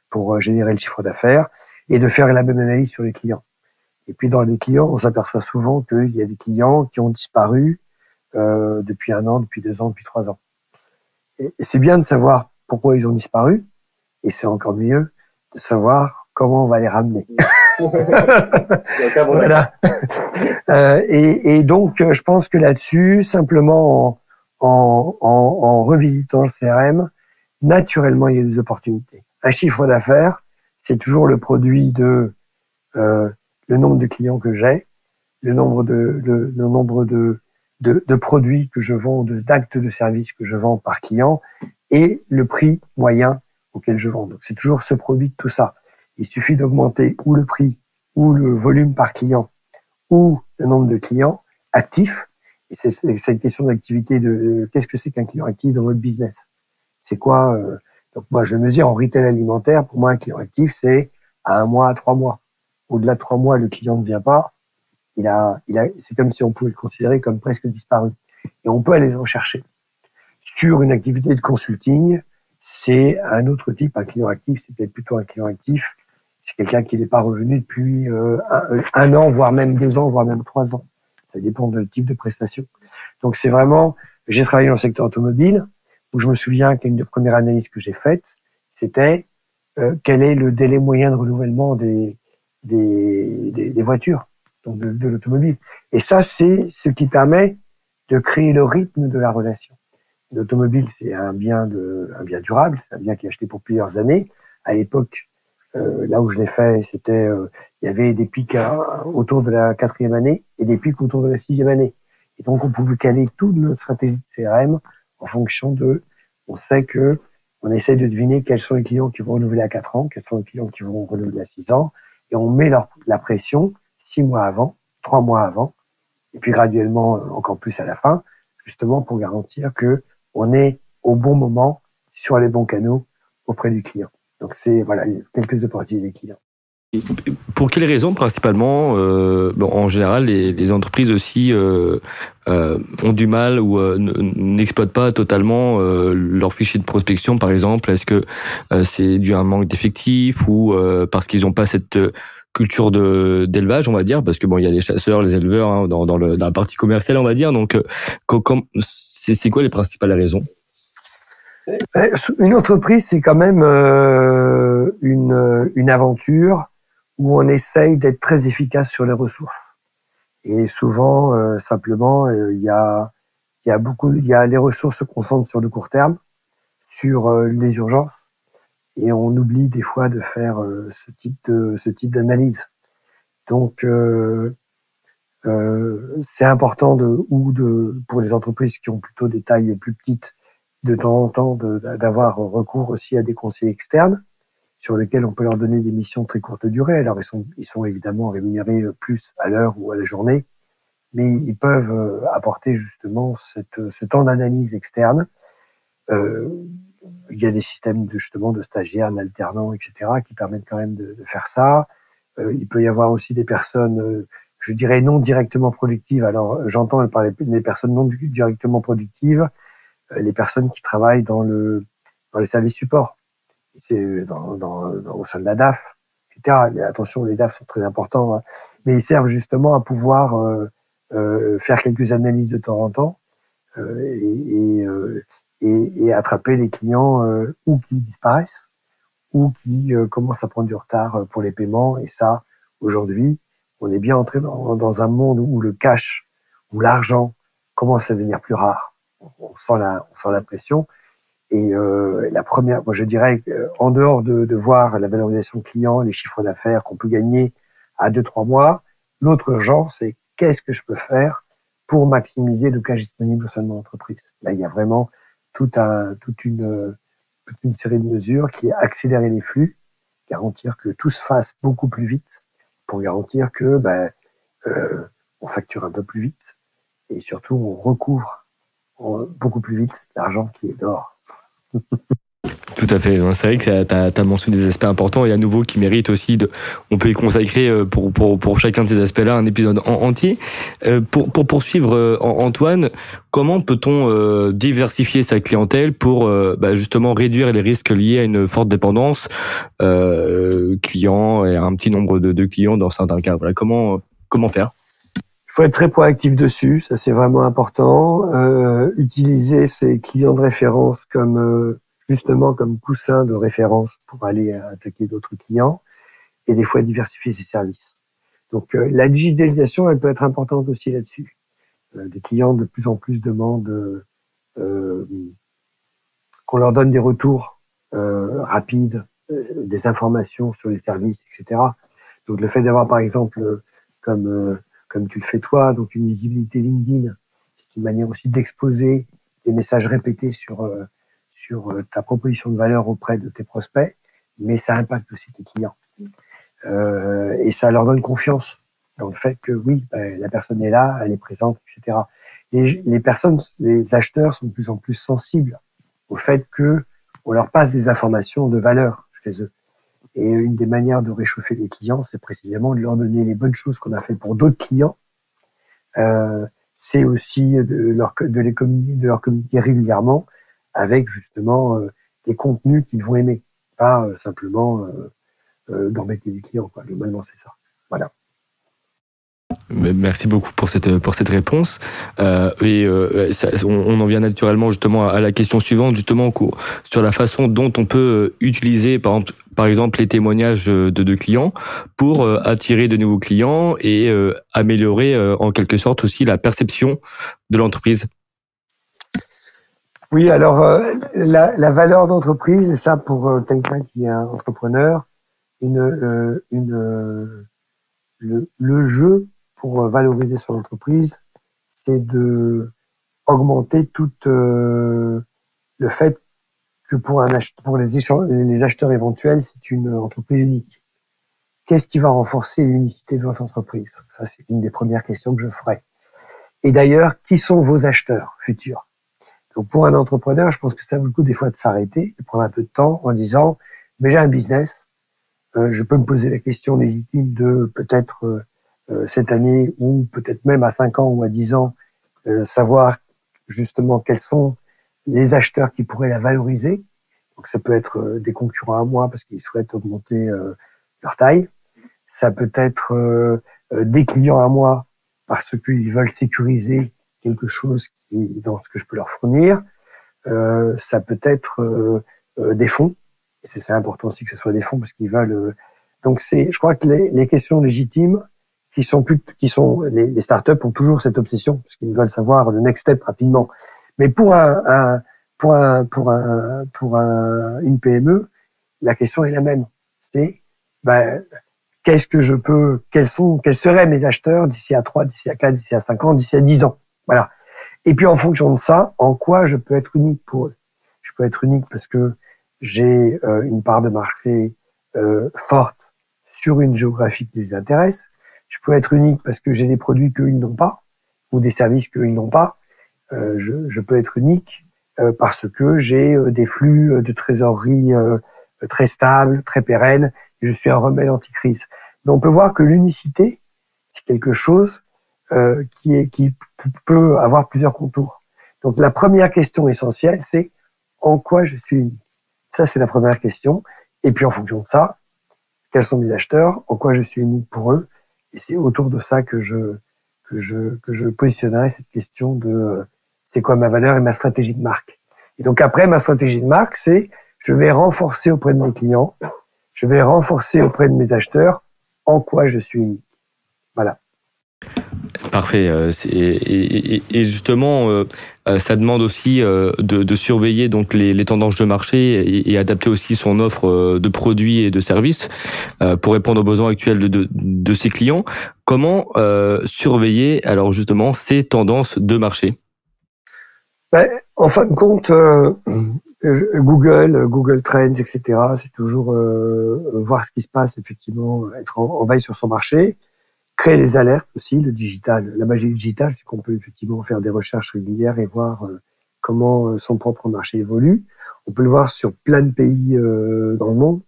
pour euh, générer le chiffre d'affaires, et de faire la même analyse sur les clients. Et puis dans les clients, on s'aperçoit souvent qu'il y a des clients qui ont disparu euh, depuis un an, depuis deux ans, depuis trois ans. Et c'est bien de savoir pourquoi ils ont disparu, et c'est encore mieux de savoir comment on va les ramener. voilà. Euh, et, et, donc, euh, je pense que là-dessus, simplement en, en, en, revisitant le CRM, naturellement, il y a des opportunités. Un chiffre d'affaires, c'est toujours le produit de euh, le nombre de clients que j'ai, le nombre de le, nombre de, de, de produits que je vends, d'actes de service que je vends par client et le prix moyen auquel je vends. Donc c'est toujours ce produit de tout ça. Il suffit d'augmenter ou le prix ou le volume par client ou le nombre de clients actifs. Et c'est cette question d'activité de, qu'est-ce que c'est qu'un client actif dans votre business? C'est quoi euh, Donc moi je mesure en retail alimentaire. Pour moi un client actif c'est à un mois, à trois mois. Au-delà de trois mois, le client ne vient pas. Il a, il a, c'est comme si on pouvait le considérer comme presque disparu. Et on peut aller le rechercher. Sur une activité de consulting, c'est un autre type, un client actif, c'est peut-être plutôt un client actif c'est quelqu'un qui n'est pas revenu depuis euh, un, an, voire même deux ans, voire même trois ans. Ça dépend du type de prestation. Donc c'est vraiment, j'ai travaillé dans le secteur automobile, où je me souviens qu'une des premières analyses que j'ai faites, c'était euh, quel est le délai moyen de renouvellement des, des, des, voitures, donc de, de l'automobile. Et ça, c'est ce qui permet de créer le rythme de la relation. L'automobile, c'est un bien de, un bien durable, c'est un bien qui est acheté pour plusieurs années. À l'époque, euh, là où je l'ai fait, c'était, euh, il y avait des pics autour de la quatrième année et des pics autour de la sixième année. Et donc, on pouvait caler toute notre stratégie de CRM en fonction de, on sait que on essaie de deviner quels sont les clients qui vont renouveler à 4 ans, quels sont les clients qui vont renouveler à 6 ans, et on met leur, la pression 6 mois avant, 3 mois avant, et puis graduellement encore plus à la fin, justement pour garantir que on est au bon moment sur les bons canaux auprès du client. Donc c'est voilà quelques opportunités clients. Pour quelles raisons principalement euh, En général, les, entreprises aussi euh, euh, ont du mal ou n'exploitent pas totalement leur fichier de prospection, par exemple? Est-ce que c'est dû à un manque d'effectifs ou parce qu'ils n'ont pas cette culture d'élevage, on va dire? Parce que bon, il y a les chasseurs, les éleveurs hein, dans, la partie commerciale, on va dire. Donc, c'est quoi les principales raisons? Une entreprise, c'est quand même euh, une, une aventure où on essaye d'être très efficace sur les ressources. Et souvent, euh, simplement, il y a y a beaucoup, il y a les ressources se concentrent sur le court terme, sur les urgences, et on oublie des fois de faire ce type de ce type d'analyse. Donc c'est important de ou de pour les entreprises qui ont plutôt des tailles plus petites de temps en temps d'avoir recours aussi à des conseils externes sur lesquels on peut leur donner des missions très courte durée. Alors ils sont, ils sont évidemment rémunérés plus à l'heure ou à la journée, mais ils peuvent euh, apporter justement cette, ce temps d'analyse externe. Euh, il y a des systèmes justement de stagiaires, d'alternants, etc., qui permettent quand même de, faire ça. Euh, il peut y avoir aussi des personnes, euh, je dirais non directement productives. Alors j'entends parler des personnes non directement productives euh, les personnes qui travaillent dans le dans les services supports, dans, dans, au sein de la DAF, etc. attention, les DAF sont très importants, hein. mais ils servent justement à pouvoir euh, euh, faire quelques analyses de temps en temps euh, et, et, et, attraper les clients ou qui disparaissent ou qui commencent à prendre du retard pour les paiements. Et ça, aujourd'hui, on est bien entré dans, dans un monde où le cash, où l'argent commence à devenir plus rare on sent la, on sent la pression. Et euh, la première, moi je dirais, en dehors de, de voir la valorisation client, les chiffres d'affaires qu'on peut gagner à deux trois mois, l'autre urgence, c'est qu'est-ce que je peux faire pour maximiser le cash disponible au sein de mon entreprise. Là, il y a vraiment tout un, toute une, toute une série de mesures qui est accélérer les flux, garantir que tout se fasse beaucoup plus vite, pour garantir que ben, euh, on facture un peu plus vite et surtout on recouvre beaucoup plus vite l'argent qui est dehors. Tout à fait. C'est vrai que tu as, mentionné des aspects importants et à nouveau qui méritent aussi de. On peut y consacrer euh, pour, pour, pour chacun de ces aspects-là un épisode en, entier. Euh, pour, pour poursuivre, euh, Antoine, comment peut-on diversifier sa clientèle pour bah, justement réduire les risques liés à une forte dépendance client et un petit nombre de, de clients dans certains cas? Voilà, comment, comment faire? Faut être très proactif dessus, ça c'est vraiment important. Euh, utiliser ses clients de référence comme euh, justement comme coussin de référence pour aller attaquer d'autres clients et des fois diversifier ses services. Donc euh, la digitalisation, elle peut être importante aussi là-dessus. Euh, des clients de plus en plus demandent qu'on leur donne des retours rapides, des informations sur les services, etc. Donc le fait d'avoir par exemple, comme comme tu le fais toi, donc une visibilité LinkedIn, c'est une manière aussi d'exposer des messages répétés sur sur ta proposition de valeur auprès de tes prospects, mais ça impacte aussi tes clients. Euh, et ça leur donne confiance dans le fait que oui, ben, la personne est là, elle est présente, etc. Et les personnes, les acheteurs sont de plus en plus sensibles au fait que on leur passe des informations de valeur chez eux. Et une des manières de réchauffer les clients, c'est précisément de leur donner les bonnes choses qu'on a fait pour d'autres clients. Euh, c'est aussi de, leur, de, les communiquer, de leur communiquer régulièrement avec justement euh, des contenus qu'ils vont aimer, pas euh, simplement euh, d'embêter les clients. Quoi. Globalement, c'est ça. Voilà. Merci beaucoup pour cette pour cette réponse. Euh, et euh, on, en vient naturellement justement à la question suivante, justement sur la façon dont on peut utiliser par exemple, les témoignages de, de clients pour attirer de nouveaux clients et améliorer en quelque sorte aussi la perception de l'entreprise. Oui, alors la, valeur d'entreprise, et ça pour quelqu'un qui est un entrepreneur, une, euh, une, euh, le, jeu pour valoriser son entreprise, c'est de augmenter tout euh, le fait que pour, un pour les, les acheteurs éventuels, c'est une entreprise unique. Qu'est-ce qui va renforcer l'unicité de votre entreprise? Ça, c'est une des premières questions que je ferai. Et d'ailleurs, qui sont vos acheteurs futurs? Donc, pour un entrepreneur, je pense que ça vaut le coup des fois de s'arrêter, de prendre un peu de temps en disant, mais j'ai un business, euh, je peux me poser la question légitime de peut-être euh, euh, cette année ou peut-être même à 5 ans ou à 10 ans, savoir justement quels sont les acheteurs qui pourraient la valoriser. Donc ça peut être des concurrents à moi parce qu'ils souhaitent augmenter leur taille. Ça peut être des clients à moi parce qu'ils veulent sécuriser quelque chose dans ce que je peux leur fournir. Euh, ça peut être des fonds c'est important aussi que ce soit des fonds parce qu'ils veulent. Euh, donc c'est, je crois que les, les, questions légitimes qui sont plus, qui sont les, les startups ont toujours cette obsession parce qu'ils veulent savoir le next step rapidement. Mais pour un, un pour un pour un pour un, une PME, la question est la même. C'est ben, qu'est-ce que je peux, quels sont, quels seraient mes acheteurs d'ici à 3, d'ici à 4, d'ici à 5 ans, d'ici à 10 ans? Voilà. Et puis en fonction de ça, en quoi je peux être unique pour eux? Je peux être unique parce que j'ai euh, une part de marché euh, forte sur une géographie qui les intéresse. Je peux être unique parce que j'ai des produits qu'ils n'ont pas ou des services qu'ils n'ont pas. Euh, je, je, peux être unique parce que j'ai des flux de trésorerie très stables, très pérennes. Et je suis un remède anti-crise. Mais on peut voir que l'unicité, c'est quelque chose qui, est, qui peut avoir plusieurs contours. Donc la première question essentielle, c'est en quoi je suis unique? Ça, c'est la première question. Et puis, en fonction de ça, quels sont mes acheteurs, en quoi je suis unique pour eux? Et c'est autour de ça que je, que je, que je positionnerai cette question de euh, c'est quoi ma valeur et ma stratégie de marque. Et donc après, ma stratégie de marque, c'est je vais renforcer auprès de mes clients, je vais renforcer auprès de mes acheteurs en quoi je suis unique. Voilà. Parfait. Euh, et, justement, euh, ça demande aussi de, surveiller donc les, tendances de marché et, adapter aussi son offre de produits et de services pour répondre aux besoins actuels de, ses clients. Comment surveiller alors justement ces tendances de marché? Ben, En fin de compte, Google, Google Trends, etc. C'est toujours voir ce qui se passe effectivement, être en veille sur son marché créer des alertes aussi, le digital. La magie digitale, c'est qu'on peut effectivement faire des recherches régulières et voir euh, comment euh, son propre marché évolue. On peut le voir sur plein de pays euh, dans le monde.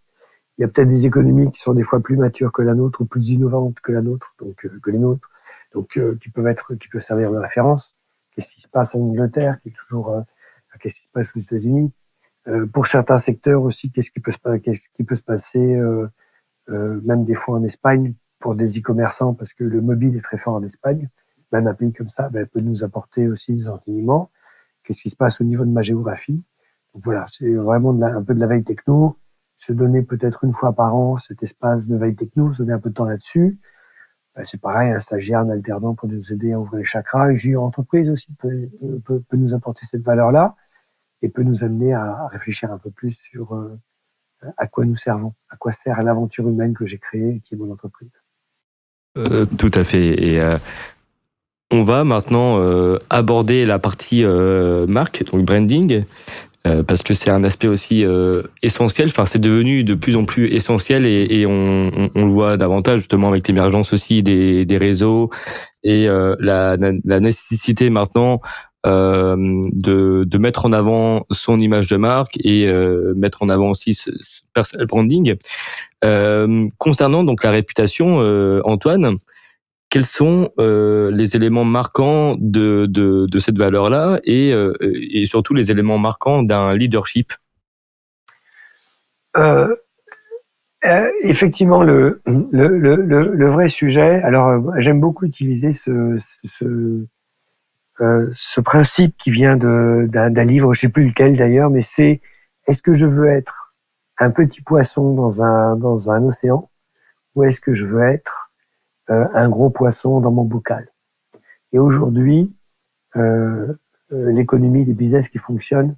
Il y a peut-être des économies qui sont des fois plus matures que la nôtre ou plus innovantes que la nôtre, donc que les nôtres, donc qui peuvent être, qui peuvent servir de référence. Qu'est-ce qui se passe en Angleterre, qui est toujours, qu'est-ce qui se passe aux États-Unis? pour certains secteurs aussi, qu'est-ce qui peut se, qu'est-ce qui peut se passer, même des fois en Espagne, pour des e-commerçants parce que le mobile est très fort en Espagne. Même un pays comme ça ben, peut nous apporter aussi des enseignements. Qu'est-ce qui se passe au niveau de ma géographie? Donc voilà, c'est vraiment un peu de la veille techno. Se donner peut-être une fois par an cet espace de veille techno, se donner un peu de temps là-dessus. Ben, c'est pareil, un stagiaire, un alternant pour nous aider à ouvrir les chakras. Une entreprise aussi peut, peut, nous apporter cette valeur-là et peut nous amener à, réfléchir un peu plus sur, euh, à quoi nous servons, à quoi sert l'aventure humaine que j'ai créée et qui est mon entreprise. Euh, tout à fait. Et euh, on va maintenant euh, aborder la partie marque, donc branding, parce que c'est un aspect aussi essentiel. Enfin, c'est devenu de plus en plus essentiel et, on, le voit davantage justement avec l'émergence aussi des, réseaux et la, la, nécessité maintenant de, de, mettre en avant son image de marque et mettre en avant aussi ce, ce branding. Euh, concernant donc la réputation, euh, Antoine, quels sont euh, les éléments marquants de, de, de cette valeur-là et, et, surtout les éléments marquants d'un leadership? Effectivement, le, le, le, le, vrai sujet, alors j'aime beaucoup utiliser ce, ce principe qui vient d'un livre, je sais plus lequel d'ailleurs, mais c'est est-ce que je veux être un petit poisson dans un, dans un océan ou est-ce que je veux être euh, un gros poisson dans mon bocal? Et aujourd'hui, euh, euh, l'économie des business qui fonctionnent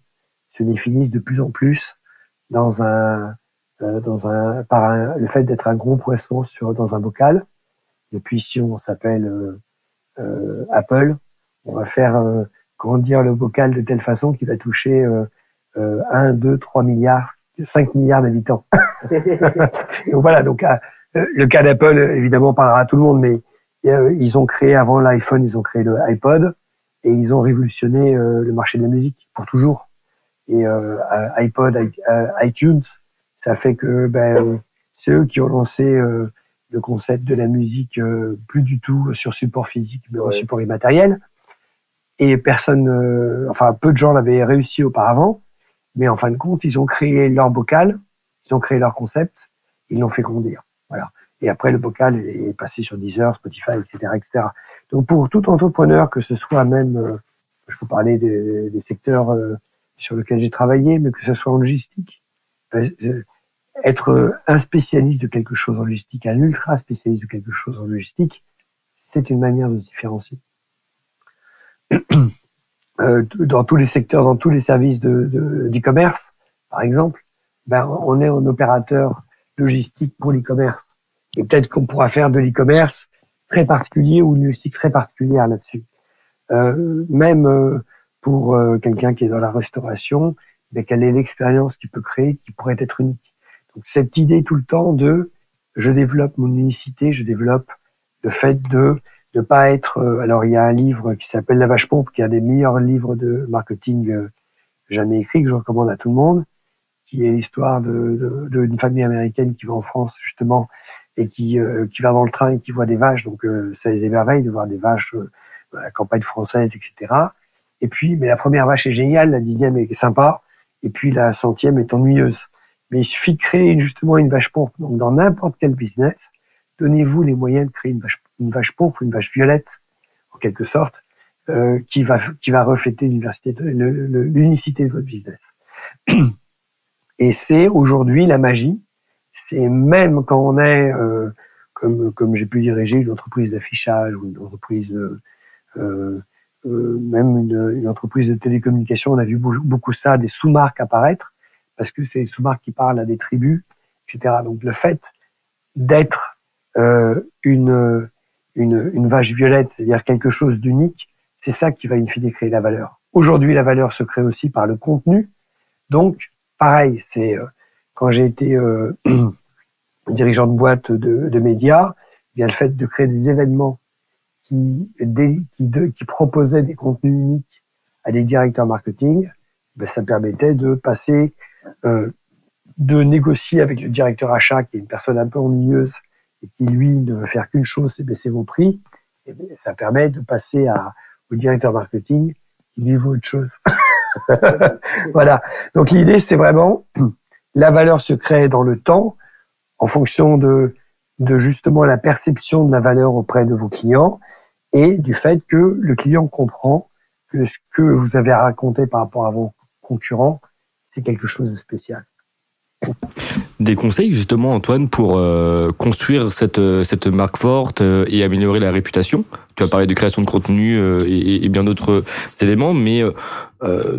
se définissent de plus en plus dans un, dans un, par le fait d'être un gros poisson sur, dans un bocal. Et puis si on s'appelle Apple, on va faire grandir le bocal de telle façon qu'il va toucher 1, 2, 3 milliards 5 milliards d'habitants. donc voilà, donc euh, le cas d'Apple, évidemment, parlera à tout le monde, mais euh, ils ont créé avant l'iPhone, ils ont créé le iPod et ils ont révolutionné euh, le marché de la musique pour toujours. Et iPod, iTunes, ça fait que ben, c'est eux qui ont lancé le concept de la musique plus du tout sur support physique, mais sur support immatériel. Et personne, enfin peu de gens l'avaient réussi auparavant. Mais en fin de compte, ils ont créé leur bocal, ils ont créé leur concept, ils l'ont fait grandir. Voilà. Et après, le bocal est passé sur Deezer, Spotify, etc., etc. Donc, pour tout entrepreneur, que ce soit même, euh, je peux parler des, des secteurs euh, sur lesquels j'ai travaillé, mais que ce soit en logistique, euh, être un spécialiste de quelque chose en logistique, un ultra spécialiste de quelque chose en logistique, c'est une manière de se différencier. Euh, dans tous les secteurs, dans tous les services de d'e-commerce, par exemple, ben, on est un opérateur logistique pour l'e-commerce. Et peut-être qu'on pourra faire de l'e-commerce très particulier ou une logistique très particulière là-dessus. Euh, même euh, pour euh, quelqu'un qui est dans la restauration, ben, quelle est l'expérience qu'il peut créer qui pourrait être unique. Donc cette idée tout le temps de je développe mon unicité, je développe le fait de de pas être. Euh, alors, il y a un livre qui s'appelle La Vache Pompe, qui est un des meilleurs livres de marketing euh, jamais écrit, que je recommande à tout le monde, qui est l'histoire d'une famille américaine qui va en France justement et qui, euh, qui va dans le train et qui voit des vaches. Donc, ça les émerveille de voir des vaches dans la campagne française, etc. Et puis, mais la première vache est géniale, la dixième est sympa, et puis la centième est ennuyeuse. Mais il suffit de créer justement une vache pompe. Donc, dans n'importe quel business, donnez-vous les moyens de créer une vache, une vache pourpre, une vache violette, en quelque sorte, euh, qui va qui va refléter l'unicité de votre business. Et c'est aujourd'hui la magie. C'est même quand on est euh, comme comme j'ai pu diriger une entreprise d'affichage ou une entreprise euh, même une, entreprise de télécommunication, on a vu beaucoup ça, des sous-marques apparaître parce que c'est des sous-marques qui parlent à des tribus, etc. Donc le fait d'être une, une, vache violette, c'est-à-dire quelque chose d'unique, c'est ça qui va in fine créer la valeur. Aujourd'hui, la valeur se crée aussi par le contenu. Donc, pareil, c'est euh, quand j'ai été euh, dirigeant de boîte de, de médias, eh bien le fait de créer des événements qui, qui, qui proposaient des contenus uniques à des directeurs marketing, ben, ça permettait de passer, euh, de négocier avec le directeur achat, qui est une personne un peu ennuyeuse, et qui lui ne veut faire qu'une chose, c'est baisser vos prix, et eh ça permet de passer à, au directeur marketing qui lui veut autre chose. voilà. Donc l'idée, c'est vraiment la valeur se crée dans le temps en fonction de, de justement la perception de la valeur auprès de vos clients et du fait que le client comprend que ce que vous avez à raconter par rapport à vos concurrents, c'est quelque chose de spécial. Des conseils justement Antoine pour euh, construire cette, cette marque forte euh, et améliorer la réputation? Tu as parlé de création de contenu euh, et, bien d'autres éléments, mais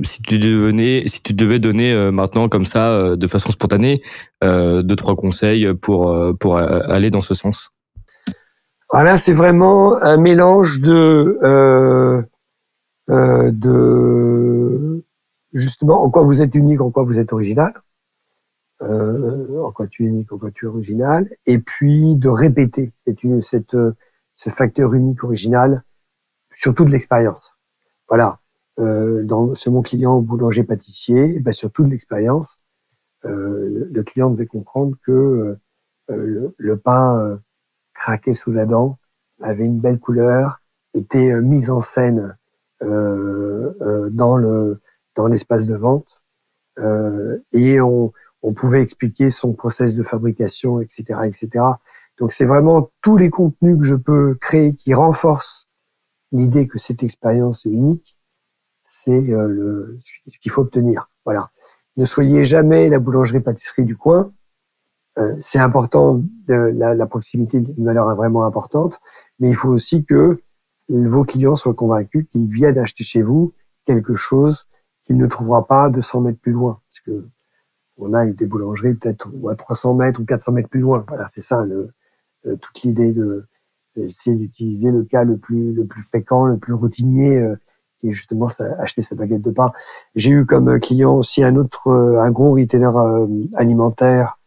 si tu devenais, si tu devais donner maintenant comme ça de façon spontanée deux trois conseils pour pour aller dans ce sens? Voilà, c'est vraiment un mélange de de justement en quoi vous êtes unique, en quoi vous êtes original euh, en quoi tu es unique, en quoi tu es original, et puis de répéter cette, ce facteur unique original, surtout de l'expérience. Voilà. Euh, dans ce mon client boulanger pâtissier, eh ben surtout de l'expérience, euh, le, client devait comprendre que euh, le, le, pain euh, craqué sous la dent avait une belle couleur, était euh, mis en scène dans le dans l'espace de vente et on, on pouvait expliquer son process de fabrication, etc., etc. Donc c'est vraiment tous les contenus que je peux créer qui renforcent l'idée que cette expérience est unique, c'est euh, ce qu'il faut obtenir. Voilà. Ne soyez jamais la boulangerie-pâtisserie du coin. Euh, c'est important, de, la, la proximité une valeur vraiment importante, mais il faut aussi que vos clients soient convaincus qu'ils viennent acheter chez vous quelque chose qu'ils ne trouveront pas 200 mètres plus loin. Parce que on a des boulangeries peut-être à 300 mètres ou 400 mètres plus loin. Voilà, c'est ça euh, toute l'idée de d'utiliser le cas le plus fréquent, le plus routinier, euh, qui est justement acheter sa baguette de pain. J'ai eu comme client aussi un autre, euh, un gros retailer alimentaire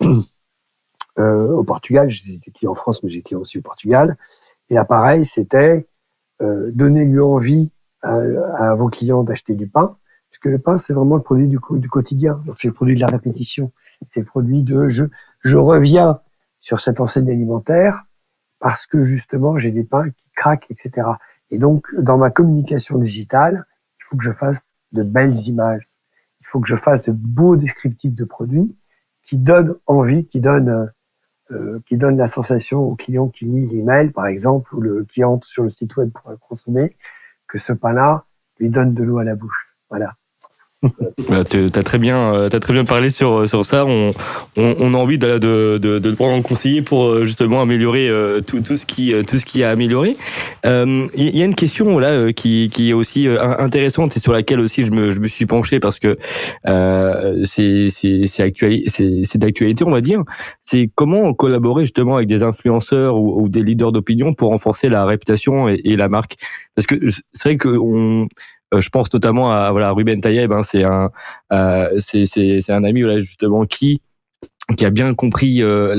au Portugal. J'étais client en France, mais j'ai client aussi au Portugal. Et là, pareil, c'était donner lui envie à vos clients d'acheter du pain que le pain, c'est vraiment le produit du, quotidien. C'est le produit de la répétition. C'est le produit de je, reviens sur cette enseigne alimentaire parce que justement, j'ai des pains qui craquent, etc. Et donc, dans ma communication digitale, il faut que je fasse de belles images. Il faut que je fasse de beaux descriptifs de produits qui donnent envie, qui donnent, euh, qui donnent la sensation au client qui lit l'email, par exemple, ou le client sur le site web pour le consommer, que ce pain-là lui donne de l'eau à la bouche. Voilà. Bah, tu as très bien, euh, as très bien parlé sur sur ça. On, on, on a envie de, de, de, de, prendre en conseiller pour euh, justement améliorer euh, tout, tout ce qui tout ce qui a amélioré. Il y a une question là qui, qui est aussi intéressante et sur laquelle aussi je me, je me suis penché parce que euh, c'est c'est c'est d'actualité on va dire. C'est comment collaborer justement avec des influenceurs ou, ou des leaders d'opinion pour renforcer la réputation et, et la marque. Parce que c'est vrai que on euh, je pense notamment à voilà Ruben Tayeb, hein, c'est un euh, c'est c'est un ami voilà justement qui qui a bien compris euh,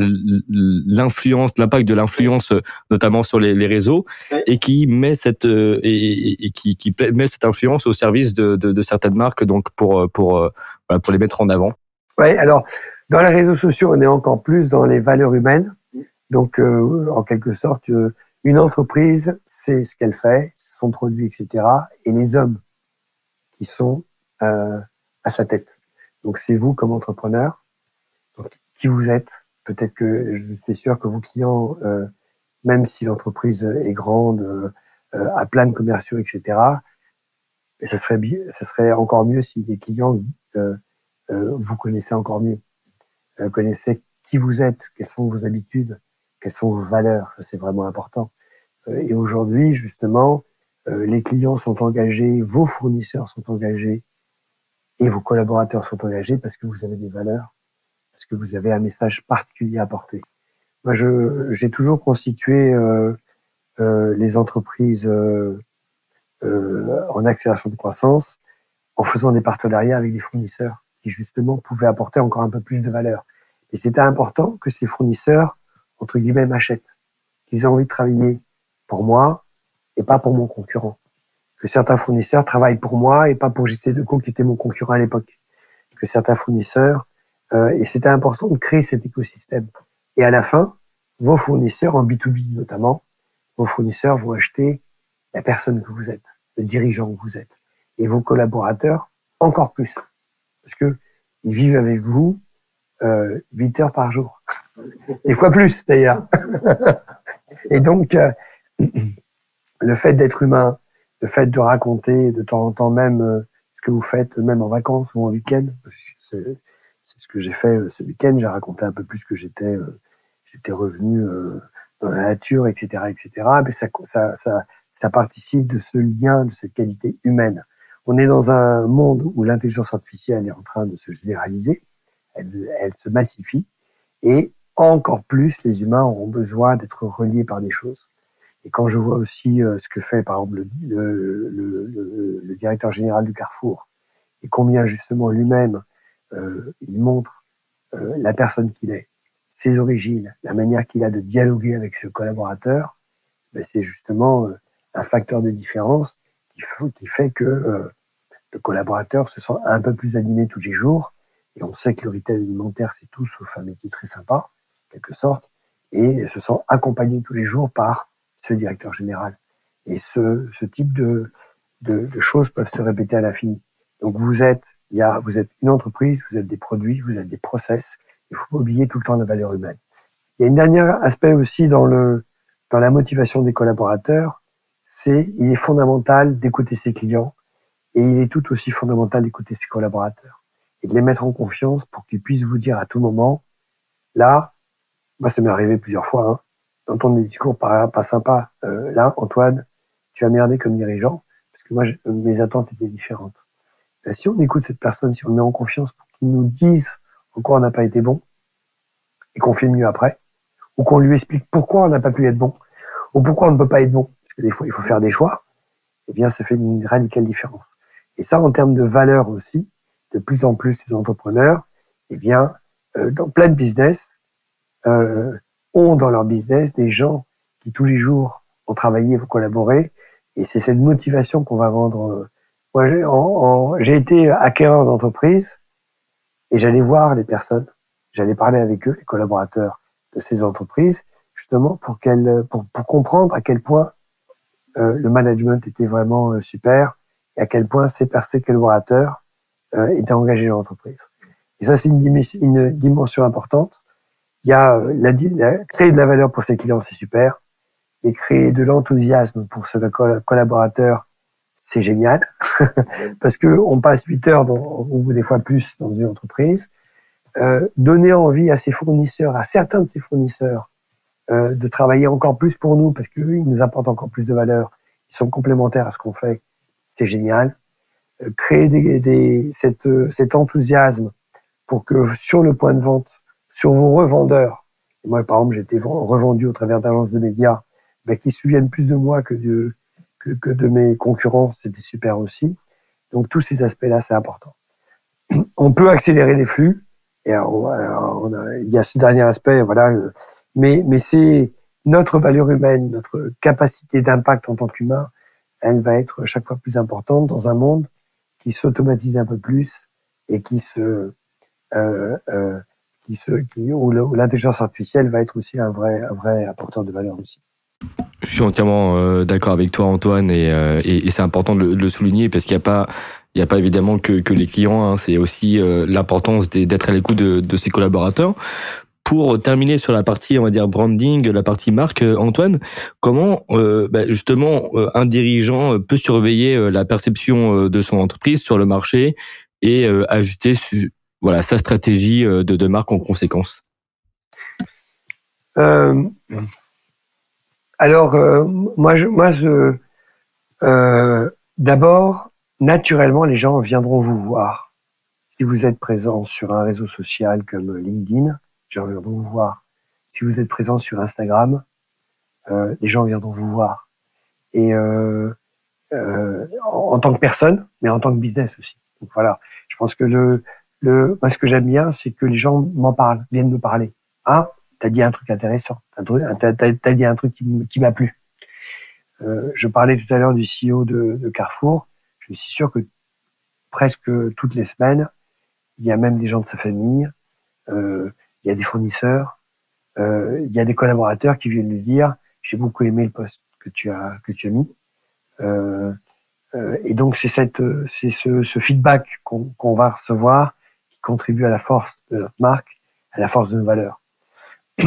l'influence, l'impact de l'influence, notamment sur les, les réseaux, et qui met cette et, et, qui, qui met cette influence au service de, de, de certaines marques, donc pour pour pour les mettre en avant. Ouais, alors dans les réseaux sociaux, on est encore plus dans les valeurs humaines. Donc, en quelque sorte, une entreprise, c'est ce qu'elle fait, son produit, etc. Et les hommes qui sont euh, à sa tête. Donc c'est vous comme entrepreneur, qui vous êtes. Peut-être que je suis sûr que vos clients, euh, même si l'entreprise est grande, euh, a plein de commerciaux, etc. Et ça serait ça serait encore mieux si les clients euh, vous connaissez encore mieux, connaissez qui vous êtes, quelles sont vos habitudes, quelles sont vos valeurs. Ça c'est vraiment important. et aujourd'hui, justement, les clients sont engagés, vos fournisseurs sont engagés et vos collaborateurs sont engagés parce que vous avez des valeurs, parce que vous avez un message particulier à porter. Moi, je, j'ai toujours constitué euh, euh, les entreprises euh, euh, en accélération de croissance en faisant des partenariats avec des fournisseurs qui justement pouvaient apporter encore un peu plus de valeur. Et c'était important que ces fournisseurs, entre guillemets, m'achètent, qu'ils aient envie de travailler pour moi, et pas pour mon concurrent. Que certains fournisseurs travaillent pour moi et pas pour JC Deco qui était mon concurrent à l'époque. Que certains fournisseurs, euh, et c'était important de créer cet écosystème. Et à la fin, vos fournisseurs, en B2B notamment, vos fournisseurs vont acheter la personne que vous êtes, le dirigeant que vous êtes. Et vos collaborateurs, encore plus. Parce que ils vivent avec vous euh, 8 heures par jour. Des fois plus, d'ailleurs. et donc, euh, le fait d'être humain, le fait de raconter de temps en temps même euh, ce que vous faites, même en vacances ou en week-end, c'est ce que j'ai fait ce week-end. J'ai raconté un peu plus que j'étais j'étais revenu dans la nature, etc., etc. Mais ça, ça, ça, ça participe de ce lien, de cette qualité humaine. On est dans un monde où l'intelligence artificielle est en train de se généraliser, elle, elle se massifie, et encore plus, les humains auront besoin d'être reliés par des choses. Et quand je vois aussi euh, ce que fait, par exemple, le, le, le, le, directeur général du Carrefour, et combien justement lui-même, euh, il montre euh, la personne qu'il est, ses origines, la manière qu'il a de dialoguer avec ses collaborateurs, ben c'est justement euh, un facteur de différence qui, qui fait que euh, le collaborateur se sent un peu plus animé tous les jours. Et on sait que le retail alimentaire, c'est tout sauf un métier très sympa, quelque sorte, et se sent accompagné tous les jours par ce directeur général. Et ce, ce type de, de, de, choses peuvent se répéter à l'infini. Donc vous êtes, il y a, vous êtes une entreprise, vous êtes des produits, vous êtes des process. Il faut pas oublier tout le temps la valeur humaine. Il y a un dernier aspect aussi dans le dans la motivation des collaborateurs, c'est il est fondamental d'écouter ses clients et il est tout aussi fondamental d'écouter ses collaborateurs et de les mettre en confiance pour qu'ils puissent vous dire à tout moment, là, moi ça m'est arrivé plusieurs fois, hein, d'entendre des discours pas, pas sympas. Euh, là, Antoine, tu as merdé comme dirigeant, parce que moi, mes attentes étaient différentes. Là, si on écoute cette personne, si on met en confiance pour qu'il nous dise en quoi on n'a pas été bon, et qu'on fait mieux après, ou qu'on lui explique pourquoi on n'a pas pu être bon, ou pourquoi on ne peut pas être bon, parce que des fois, il faut faire des choix, eh bien, ça fait une radicale différence. Et ça, en termes de valeur aussi, de plus en plus, ces entrepreneurs, eh bien, euh, dans plein de business, euh, ont dans leur business des gens qui tous les jours ont travaillé, ont collaboré, et c'est cette motivation qu'on va vendre. Moi, j'ai été acquéreur d'entreprise et j'allais voir les personnes, j'allais parler avec eux, les collaborateurs de ces entreprises, justement pour, qu'elles, pour, pour comprendre à quel point euh, le management était vraiment euh, super et à quel point ces, ces collaborateurs euh, étaient engagés dans l'entreprise. Et ça, c'est une dimension importante il y a euh, la, la, créer de la valeur pour ses clients, c'est super. Et créer de l'enthousiasme pour ses collaborateurs, c'est génial. Parce que on passe 8 heures, dans, ou des fois plus, dans une entreprise. Euh, donner envie à ses fournisseurs, à certains de ses fournisseurs, euh, de travailler encore plus pour nous, parce qu'eux, ils nous apportent encore plus de valeur. Ils sont complémentaires à ce qu'on fait. C'est génial. Euh, créer des, des, cette, euh, cet enthousiasme pour que sur le point de vente, sur vos revendeurs. moi, par exemple, j'ai été revendu au travers d'agences de médias ben, qui se souviennent plus de moi que de, que, de mes concurrents. C'était super aussi. Donc, tous ces aspects-là, c'est important. On peut accélérer les flux. Et alors, on a, il y a ce dernier aspect, voilà. Mais, mais c'est notre valeur humaine, notre capacité d'impact en tant qu'humain, elle va être chaque fois plus importante dans un monde qui s'automatise un peu plus et qui se euh, euh, qui où l'intelligence artificielle va être aussi un vrai, un vrai apporteur de valeur aussi. Je suis entièrement euh, d'accord avec toi, Antoine, et, euh, c'est important de le, souligner parce qu'il n'y a pas, évidemment que, les clients. Hein, c'est aussi euh, l'importance d'être à l'écoute de, de, ses collaborateurs. Pour terminer sur la partie, on va dire branding, la partie marque, Antoine, comment bah, justement un dirigeant peut surveiller la perception de son entreprise sur le marché et ajuster voilà sa stratégie euh, de, de marque en conséquence euh, Alors euh, moi, je, moi, d'abord, naturellement, les gens viendront vous voir. Si vous êtes présent sur un réseau social comme LinkedIn, les gens viendront vous voir. Si vous êtes présent sur Instagram, les gens viendront vous voir. Et en, tant que personne, mais en tant que business aussi. Voilà, je pense que le, le, moi, ce que j'aime bien, c'est que les gens m'en parlent, viennent me parler. Ah, t'as dit un truc intéressant, t'as as, dit un truc qui, m'a plu. Euh, je parlais tout à l'heure du CEO de, Carrefour. Je suis sûr que presque toutes les semaines, il y a même des gens de sa famille, euh, il y a des fournisseurs, euh, il y a des collaborateurs qui viennent lui dire j'ai beaucoup aimé le poste que tu as que tu as mis. Euh, euh et donc c'est cette c'est ce, ce feedback qu'on qu va recevoir contribue à la force de notre marque, à la force de nos valeurs.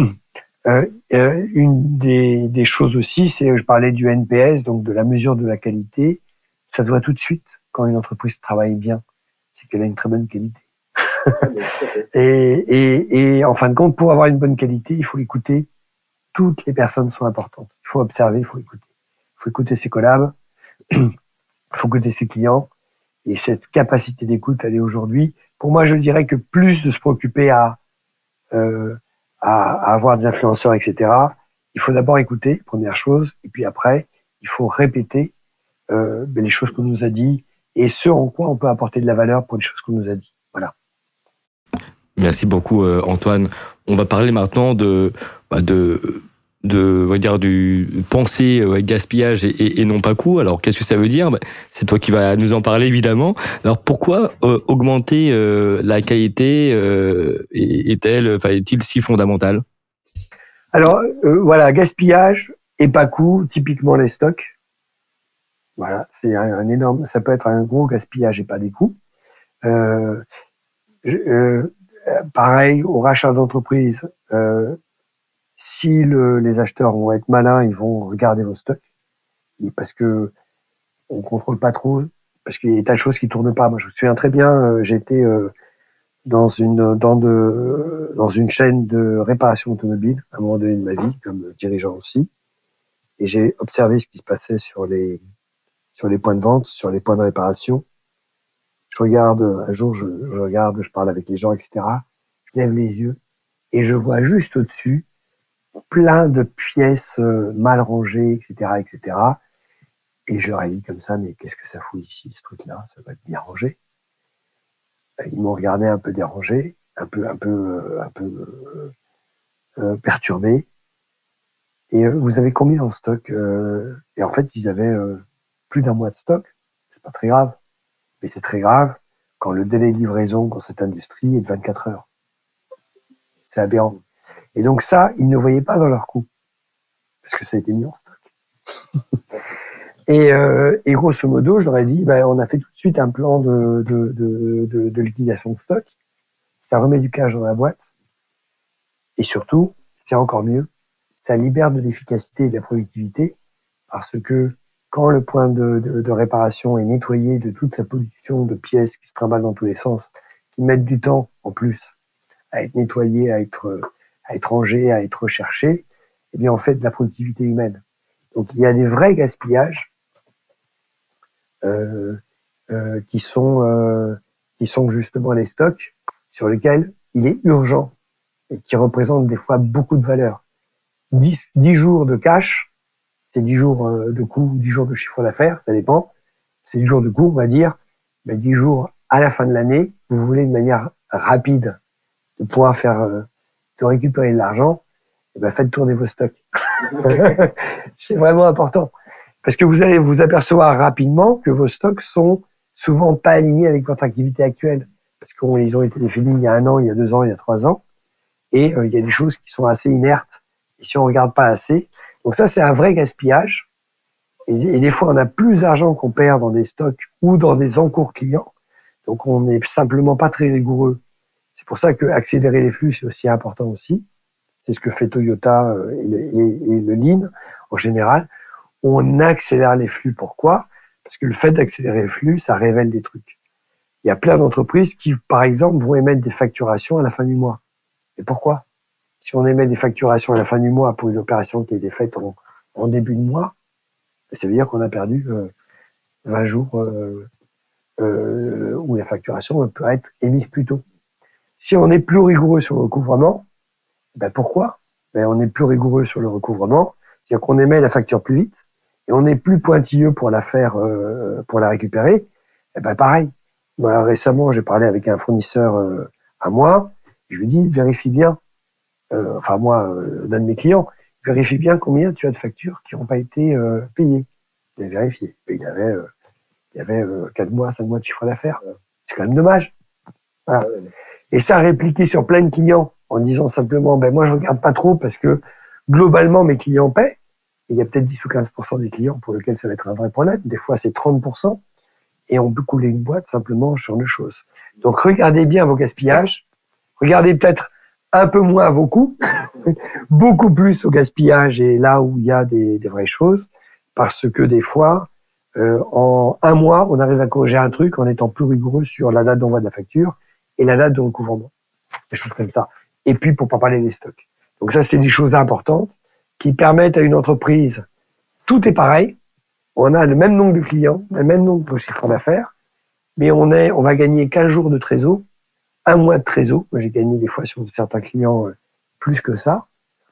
Euh, euh, une des, des, choses aussi, c'est, je parlais du NPS, donc de la mesure de la qualité. Ça se voit tout de suite quand une entreprise travaille bien, c'est qu'elle a une très bonne qualité. et, et, et en fin de compte, pour avoir une bonne qualité, il faut écouter. Toutes les personnes sont importantes. Il faut observer, il faut écouter. Il faut écouter ses collabs, il faut écouter ses clients. Et cette capacité d'écoute, elle est aujourd'hui, pour moi, je dirais que plus de se préoccuper à, euh, avoir des influenceurs, etc., il faut d'abord écouter, première chose, et puis après, il faut répéter euh, ben, les choses qu'on nous a dit et ce en quoi on peut apporter de la valeur pour les choses qu'on nous a dit. Voilà. Merci beaucoup euh, Antoine. On va parler maintenant de bah, de de on dire du penser euh, gaspillage et, et, non pas coût. Alors qu'est-ce que ça veut dire? Bah, C'est toi qui vas nous en parler évidemment. Alors pourquoi euh, augmenter euh, la qualité est-elle enfin est-il si fondamental? Alors voilà, gaspillage et pas coût, typiquement les stocks. Voilà, c'est un, énorme, ça peut être un gros gaspillage et pas des coûts. Euh, euh, pareil, au rachat d'entreprise, euh, si le, les acheteurs vont être malins, ils vont regarder vos stocks, parce que on contrôle pas trop, parce qu'il y a des tas de choses qui tournent pas. Moi, je me souviens très bien, euh, j'étais euh, dans une dans de dans une chaîne de réparation automobile à un moment donné de ma vie, comme dirigeant aussi, et j'ai observé ce qui se passait sur les sur les points de vente, sur les points de réparation. Je regarde, un jour, je, regarde, je parle avec les gens, etc. Je lève les yeux et je vois juste au-dessus plein de pièces euh, mal rangées, etc., etc. Et je leur ai dit comme ça, mais qu'est-ce que ça fout ici, ce truc-là? Ça va être bien rangé. Ils m'ont regardé un peu dérangé, un peu, un peu, euh, un peu euh, euh, perturbé. Et vous avez combien en stock Et en fait, ils avaient plus d'un mois de stock, c'est pas très grave. Mais c'est très grave quand le délai de livraison dans cette industrie est de 24 heures. C'est aberrant. Et donc ça, ils ne voyaient pas dans leur coût. Parce que ça a été mis en stock. et, euh, et, grosso modo, je leur ai dit, ben, on a fait tout de suite un plan de, de, de, de liquidation de stock. Ça remet du cash dans la boîte. Et surtout, c'est encore mieux, ça libère de l'efficacité et de la productivité parce que quand le point de, de, de, réparation est nettoyé de toute sa pollution de pièces qui se trimballent dans tous les sens, qui mettent du temps en plus à être nettoyé, à être, à rangé, à être recherché, eh bien, en fait, de la productivité humaine. Donc, il y a des vrais gaspillages euh, euh, qui sont euh, qui sont justement les stocks sur lesquels il est urgent et qui représentent des fois beaucoup de valeur. 10, 10 jours de cash, c'est 10 jours de coût, 10 jours de chiffre d'affaires, ça dépend. C'est 10 jours de coût, on va dire, mais 10 jours à la fin de l'année, vous voulez de manière rapide de pouvoir faire, récupérer de l'argent, et eh ben faites tourner vos stocks. c'est vraiment important. Parce que vous allez vous apercevoir rapidement que vos stocks sont souvent pas alignés avec votre activité actuelle. Parce qu'ils ont été définis il y a un an, il y a deux ans, il y a trois ans. Et euh, il y a des choses qui sont assez inertes. Et si on regarde pas assez, donc ça, c'est un vrai gaspillage. Et, des fois, on a plus d'argent qu'on perd dans des stocks ou dans des encours clients. Donc on n'est simplement pas très rigoureux. C'est pour ça que accélérer les flux, c'est aussi important aussi. C'est ce que fait Toyota euh, et le, et en général. On accélère les flux. Pourquoi? Parce que le fait d'accélérer les flux, ça révèle des trucs. Il y a plein d'entreprises qui, par exemple, vont émettre des facturations à la fin du mois. Et pourquoi? Si on émet des facturations à la fin du mois pour une opération qui a été faite en, début de mois, ça veut dire qu'on a perdu 20 euh, jours euh, euh, où la facturation peut être émise plus tôt. Si on est plus rigoureux sur le recouvrement, ben pourquoi? Ben On est plus rigoureux sur le recouvrement, c'est-à-dire qu'on émet la facture plus vite et on est plus pointilleux pour la faire, pour la récupérer. Et eh ben pareil. Moi, récemment, j'ai parlé avec un fournisseur à moi. Je lui dis vérifie bien euh, enfin moi, euh, d'un de mes clients, vérifie bien combien tu as de factures qui n'ont pas été euh, payées. Il a vérifié. il avait, il avait 4 mois, 5 mois de chiffre d'affaires. C'est quand même dommage. Et ça répliqué sur plein de clients en disant simplement, ben moi je regarde pas trop parce que globalement mes clients paient. il y a peut-être 10 ou 15% des clients pour lesquels ça va être un vrai problème. Des fois c'est 30%. Et on peut couler une boîte simplement sur deux choses. Donc regardez bien vos gaspillages. Regardez peut-être un peu moins à vos coûts, beaucoup plus au gaspillage et là où il y a des, des vraies choses, parce que des fois, euh, en un mois, on arrive à corriger un truc en étant plus rigoureux sur la date d'envoi de la facture et la date de recouvrement. Des choses comme ça. Et puis, pour pas parler des stocks. Donc ça, c'est des choses importantes qui permettent à une entreprise, tout est pareil, on a le même nombre de clients, le même nombre de chiffres d'affaires, mais on est, on va gagner 15 jours de trésor, un mois de trésor. Moi, j'ai gagné des fois sur certains clients euh, plus que ça,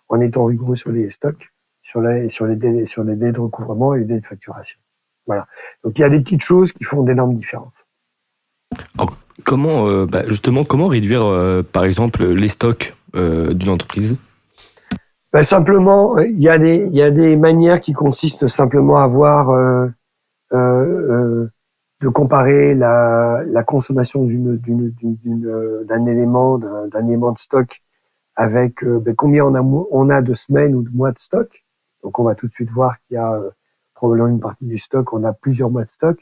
en étant rigoureux sur les stocks, sur les, sur les sur les délais de recouvrement et les délais de facturation. Voilà. Donc, il y a des petites choses qui font d'énormes différences. Comment, euh, bah, justement, comment réduire, euh, par exemple, les stocks d'une entreprise? Ben, simplement, il y, a des, manières qui consistent simplement à voir, euh, euh, euh de comparer la, consommation d'un élément, d'un, élément de stock avec euh, ben, combien on a, on a de semaines ou de mois de stock. Donc on va tout de suite voir qu'il y a euh, probablement une partie du stock, on a plusieurs mois de stock.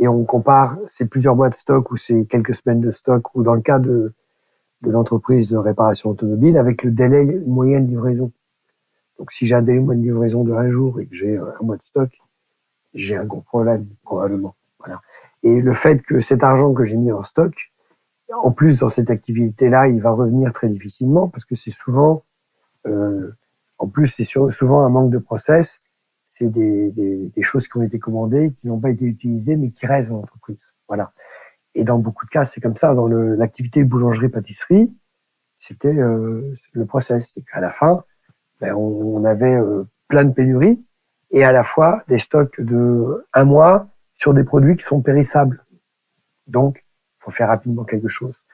Et on compare ces plusieurs mois de stock ou ces quelques semaines de stock, ou dans le cas de, l'entreprise de réparation automobile avec le délai moyen de livraison. Donc, si j'ai un délai moyen de livraison de un jour et que j'ai un mois de stock, j'ai un gros problème, probablement. Voilà. Et le fait que cet argent que j'ai mis en stock, en plus, dans cette activité-là, il va revenir très difficilement parce que c'est souvent, euh, en plus, c'est souvent un manque de process. C'est des, des, des, choses qui ont été commandées, qui n'ont pas été utilisées, mais qui restent dans l'entreprise. Voilà. Et dans beaucoup de cas, c'est comme ça. Dans l'activité boulangerie-pâtisserie, c'était euh, le process. À la fin, ben, on, on, avait euh, plein de pénuries et à la fois des stocks de un mois sur des produits qui sont périssables. Donc, faut faire rapidement quelque chose.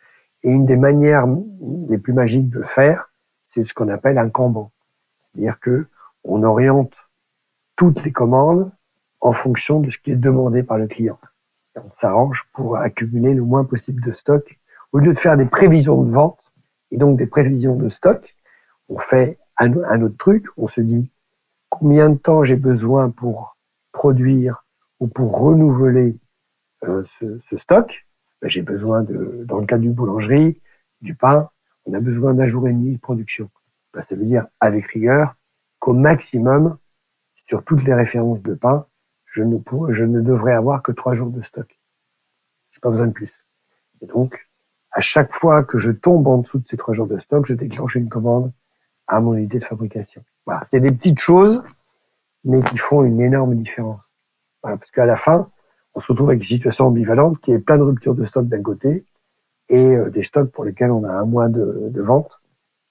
Et une des manières les plus magiques de le faire, c'est ce qu'on appelle un Kanban. C'est-à-dire que on oriente toutes les commandes en fonction de ce qui est demandé par le client on s'arrange pour accumuler le moins possible de stock. Au lieu de faire des prévisions de vente et donc des prévisions de stock, on fait un, autre truc. On se dit combien de temps j'ai besoin pour produire ou pour renouveler euh, ce, stock? Ben, j'ai besoin de, dans le cas du boulangerie, du pain, on a besoin d'un jour et demi de production. Ben, ça veut dire avec rigueur qu'au maximum, sur toutes les références de pain, je ne, devrais avoir que trois jours de stock. J'ai pas besoin de plus. Et donc, à chaque fois que je tombe en dessous de ces trois jours de stock, je déclenche une commande à mon unité de fabrication. Voilà. C'est des petites choses, mais qui font une énorme différence. Voilà. Parce qu'à la fin, on se retrouve avec une situation ambivalente qui est plein de ruptures de stock d'un côté et euh, des stocks pour lesquels on a un mois de, vente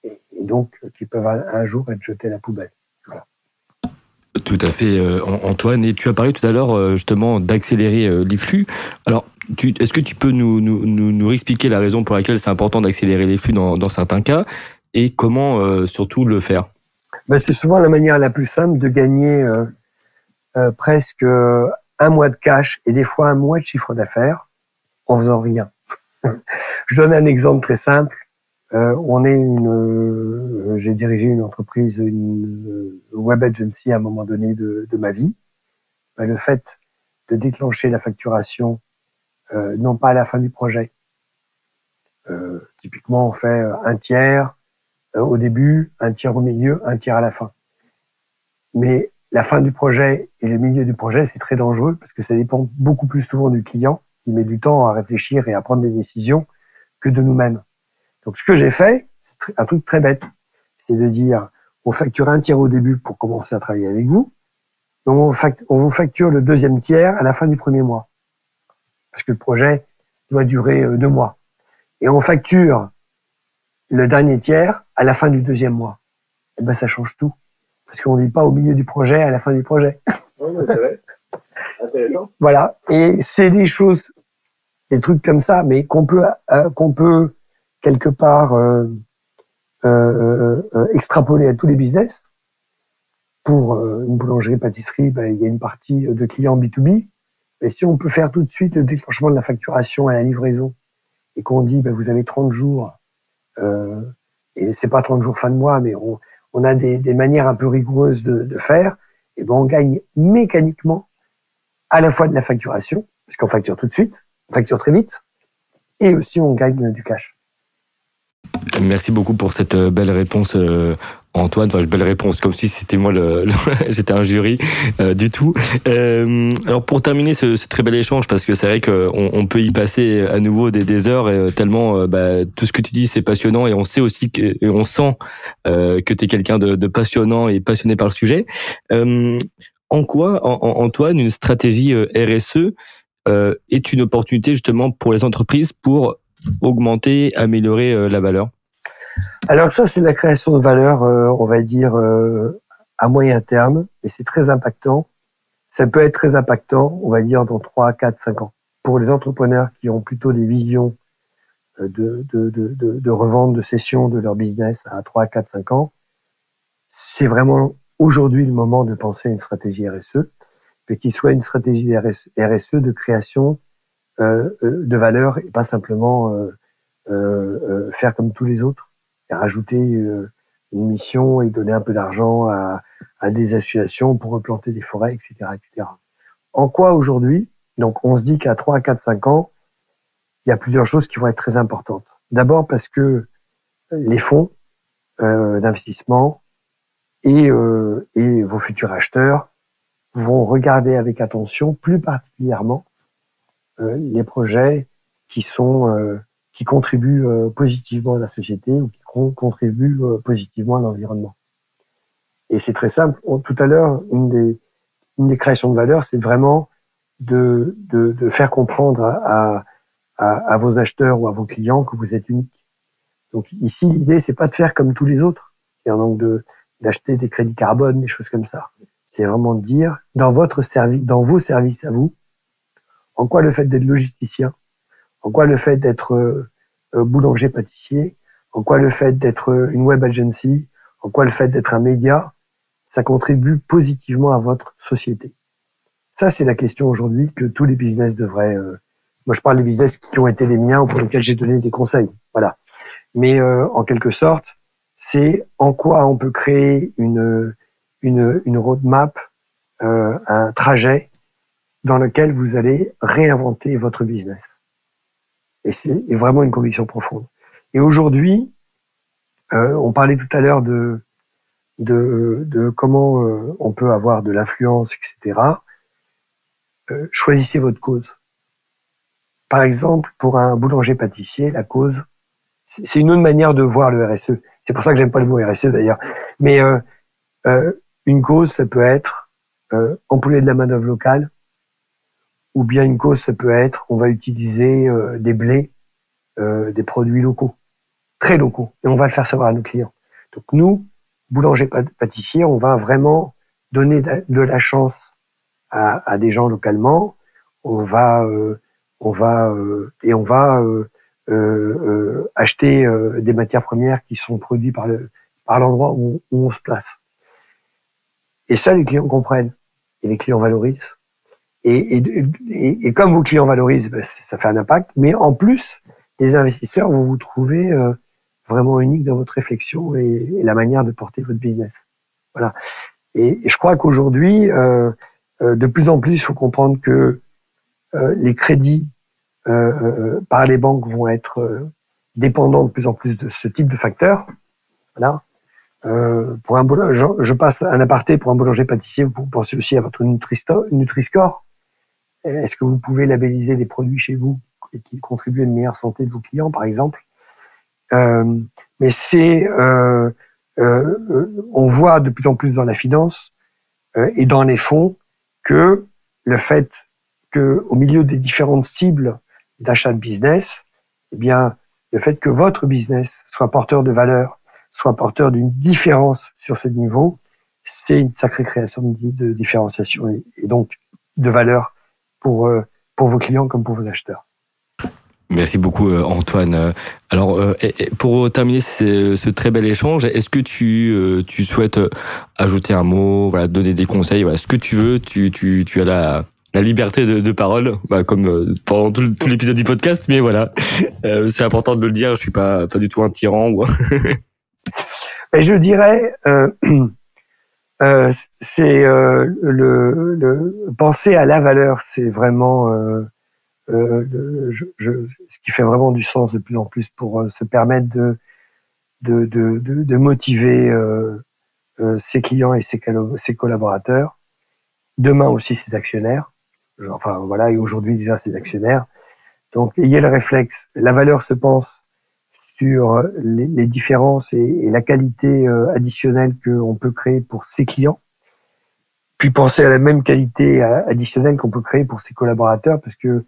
et, et, donc qui peuvent un jour être jetés à la poubelle. Tout à fait, euh, Antoine. Et tu as parlé tout à l'heure euh, justement d'accélérer euh, les flux. Alors, est-ce que tu peux nous, nous, expliquer la raison pour laquelle c'est important d'accélérer les flux dans, dans, certains cas et comment surtout le faire? Ben, C'est souvent la manière la plus simple de gagner presque un mois de cash et des fois un mois de chiffre d'affaires en faisant rien. Je donne un exemple très simple. Euh, on est une, euh, j'ai dirigé une entreprise, une euh, web agency à un moment donné de, ma vie. Ben, le fait de déclencher la facturation, non pas à la fin du projet. typiquement, on fait un tiers au début, un tiers au milieu, un tiers à la fin. Mais la fin du projet et le milieu du projet, c'est très dangereux parce que ça dépend beaucoup plus souvent du client qui met du temps à réfléchir et à prendre des décisions que de nous-mêmes. Donc, ce que j'ai fait, c'est un truc très bête. C'est de dire, on facture un tiers au début pour commencer à travailler avec vous. Donc, on, vous facture le deuxième tiers à la fin du premier mois. Parce que le projet doit durer euh, deux mois. Et on facture le dernier tiers à la fin du deuxième mois. Et eh ben, ça change tout. Parce qu'on n'est pas au milieu du projet à la fin du projet. voilà. Et c'est des choses, des trucs comme ça, mais qu'on peut, euh, qu'on peut quelque part euh, euh, euh, extrapolé à tous les business. Pour une boulangerie-pâtisserie, ben, il y a une partie de clients B2B. Mais si on peut faire tout de suite le déclenchement de la facturation à la livraison et qu'on dit ben, vous avez 30 jours, euh, et c'est pas 30 jours fin de mois, mais on, a des, manières un peu rigoureuses de, de faire, et ben on gagne mécaniquement à la fois de la facturation, parce qu'on facture tout de suite, on facture très vite, et aussi on gagne du cash. Merci beaucoup pour cette euh, belle réponse, euh, Antoine, enfin, belle réponse, comme si c'était moi le, j'étais un jury euh, du tout. Euh, alors pour terminer ce, ce, très bel échange, parce que c'est vrai qu'on on peut y passer à nouveau des, des heures, et, tellement bah, tout ce que tu dis c'est passionnant, et on sait aussi que, et on sent que tu es quelqu'un de, de, passionnant et passionné par le sujet. en quoi, Antoine, une stratégie RSE est une opportunité justement pour les entreprises pour augmenter, améliorer la valeur alors ça, c'est la création de valeur, euh, on va dire, euh, à moyen terme, et c'est très impactant. Ça peut être très impactant, on va dire, dans 3, 4, 5 ans. Pour les entrepreneurs qui ont plutôt des visions euh, de, de, de, de, revente, de cession de leur business à 3, 4, 5 ans, c'est vraiment aujourd'hui le moment de penser à une stratégie RSE, mais qu'il soit une stratégie RSE de création de valeur et pas simplement faire comme tous les autres rajouter euh, une mission et donner un peu d'argent à, à, des associations pour replanter des forêts, etc. etc. En quoi aujourd'hui Donc on se dit qu'à 3, 4, 5 ans, il y a plusieurs choses qui vont être très importantes. D'abord parce que les fonds euh, d'investissement et, euh, et vos futurs acheteurs vont regarder avec attention, plus particulièrement, euh, les projets qui sont euh, qui contribuent euh, positivement à la société ou qui contribuent euh, positivement à l'environnement. Et c'est très simple. Tout à l'heure, une des, une des créations de valeur, c'est vraiment de, de, de, faire comprendre à, à, à, vos acheteurs ou à vos clients que vous êtes unique. Donc ici, l'idée, c'est pas de faire comme tous les autres, donc de d'acheter des crédits carbone, des choses comme ça. C'est vraiment de dire dans votre service, dans vos services à vous, en quoi le fait d'être logisticien, en quoi le fait d'être euh, euh, boulanger-pâtissier, en quoi le fait d'être euh, une web agency, en quoi le fait d'être un média, ça contribue positivement à votre société. Ça, c'est la question aujourd'hui que tous les business devraient. moi, je parle des business qui ont été les miens ou pour lesquels j'ai donné des conseils. Voilà. Mais en quelque sorte, c'est en quoi on peut créer une roadmap, un trajet dans lequel vous allez réinventer votre business. Et c'est vraiment une conviction profonde. Et aujourd'hui, euh, on parlait tout à l'heure de, de, comment euh, on peut avoir de l'influence, etc. Euh, choisissez votre cause. Par exemple, pour un boulanger-pâtissier, la cause, c'est une autre manière de voir le RSE. C'est pour ça que j'aime pas le mot RSE d'ailleurs. Mais une cause, ça peut être empouler de la main d'œuvre locale, ou bien une cause, ça peut être, on va utiliser euh, des blés, euh, des produits locaux, très locaux, et on va le faire savoir à nos clients. Donc nous, boulangers pâtissiers, on va vraiment donner de la chance à, des gens localement. On va, euh, on va et on va acheter des matières premières qui sont produites par le par l'endroit où on se place. Et ça, les clients comprennent et les clients valorisent. Et, et, et, comme vos clients valorisent, ben, ça fait un impact. Mais en plus, les investisseurs vont vous trouver euh, vraiment unique dans votre réflexion et, la manière de porter votre business. Voilà. Et, je crois qu'aujourd'hui, euh, euh, de plus en plus, il faut comprendre que les crédits par les banques vont être dépendants de plus en plus de ce type de facteurs. Voilà. pour un je, je passe un aparté pour un boulanger pâtissier. Vous pensez aussi à votre Nutri-Score. Est-ce que vous pouvez labelliser des produits chez vous qui contribuent à une meilleure santé de vos clients, par exemple? Euh, Mais c'est, euh, euh, on voit de plus en plus dans la finance et dans les fonds que le fait que, au milieu des différentes cibles d'achat de business, eh bien, le fait que votre business soit porteur de valeur, soit porteur d'une différence sur ce niveau, c'est une sacrée création de, différenciation et donc de valeur pour, euh, pour vos clients comme pour vos acheteurs. Merci beaucoup euh, Antoine. Alors euh, pour terminer ce, très bel échange, est-ce que tu, tu souhaites ajouter un mot, voilà, donner des conseils, voilà, ce que tu veux, tu, tu, tu as la, la liberté de, parole, bah, comme pendant tout, l'épisode du podcast, mais voilà, c'est important de le dire, je suis pas, pas du tout un tyran. Ou... je dirais, euh, c'est euh, le, le, penser à la valeur, c'est vraiment euh, euh je, je, ce qui fait vraiment du sens de plus en plus pour se permettre de de, de, de, motiver euh, euh, ses clients et ses, ses, collaborateurs, demain aussi ses actionnaires, enfin voilà, et aujourd'hui déjà ses actionnaires. Donc ayez le réflexe, la valeur se pense sur les, les différences et, et, la qualité euh, additionnelle qu'on peut créer pour ses clients, puis pensez à la même qualité additionnelle qu'on peut créer pour ses collaborateurs, parce que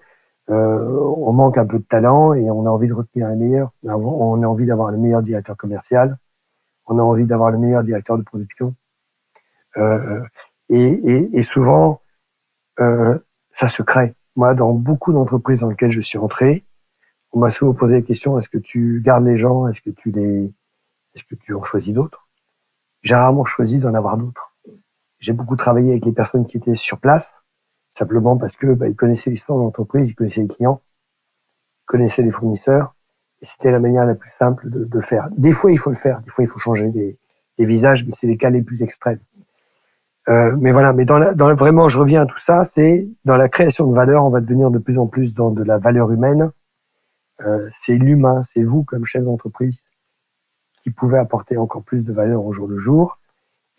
euh, on manque un peu de talent et on a envie de retenir les meilleurs. On a envie d'avoir le meilleur directeur commercial. On a envie d'avoir le meilleur directeur de production. Euh, et, et, et, souvent, euh, ça se crée. Moi, dans beaucoup d'entreprises dans lesquelles je suis rentré, on m'a souvent posé la question est-ce que tu gardes les gens? Est-ce que tu les Est-ce que tu en choisis d'autres? J'ai rarement choisi d'en avoir d'autres. J'ai beaucoup travaillé avec les personnes qui étaient sur place simplement parce que bah, ils connaissaient l'histoire de l'entreprise, ils connaissaient les clients, ils connaissaient les fournisseurs, c'était la manière la plus simple de, de, faire. Des fois, il faut le faire, des fois, il faut changer des, des visages, mais c'est les cas les plus extrêmes. Euh, mais voilà, mais dans, la, dans vraiment, je reviens à tout ça, c'est dans la création de valeur, on va devenir de plus en plus dans de la valeur humaine. Euh, c'est l'humain, c'est vous comme chef d'entreprise qui pouvez apporter encore plus de valeur au jour le jour.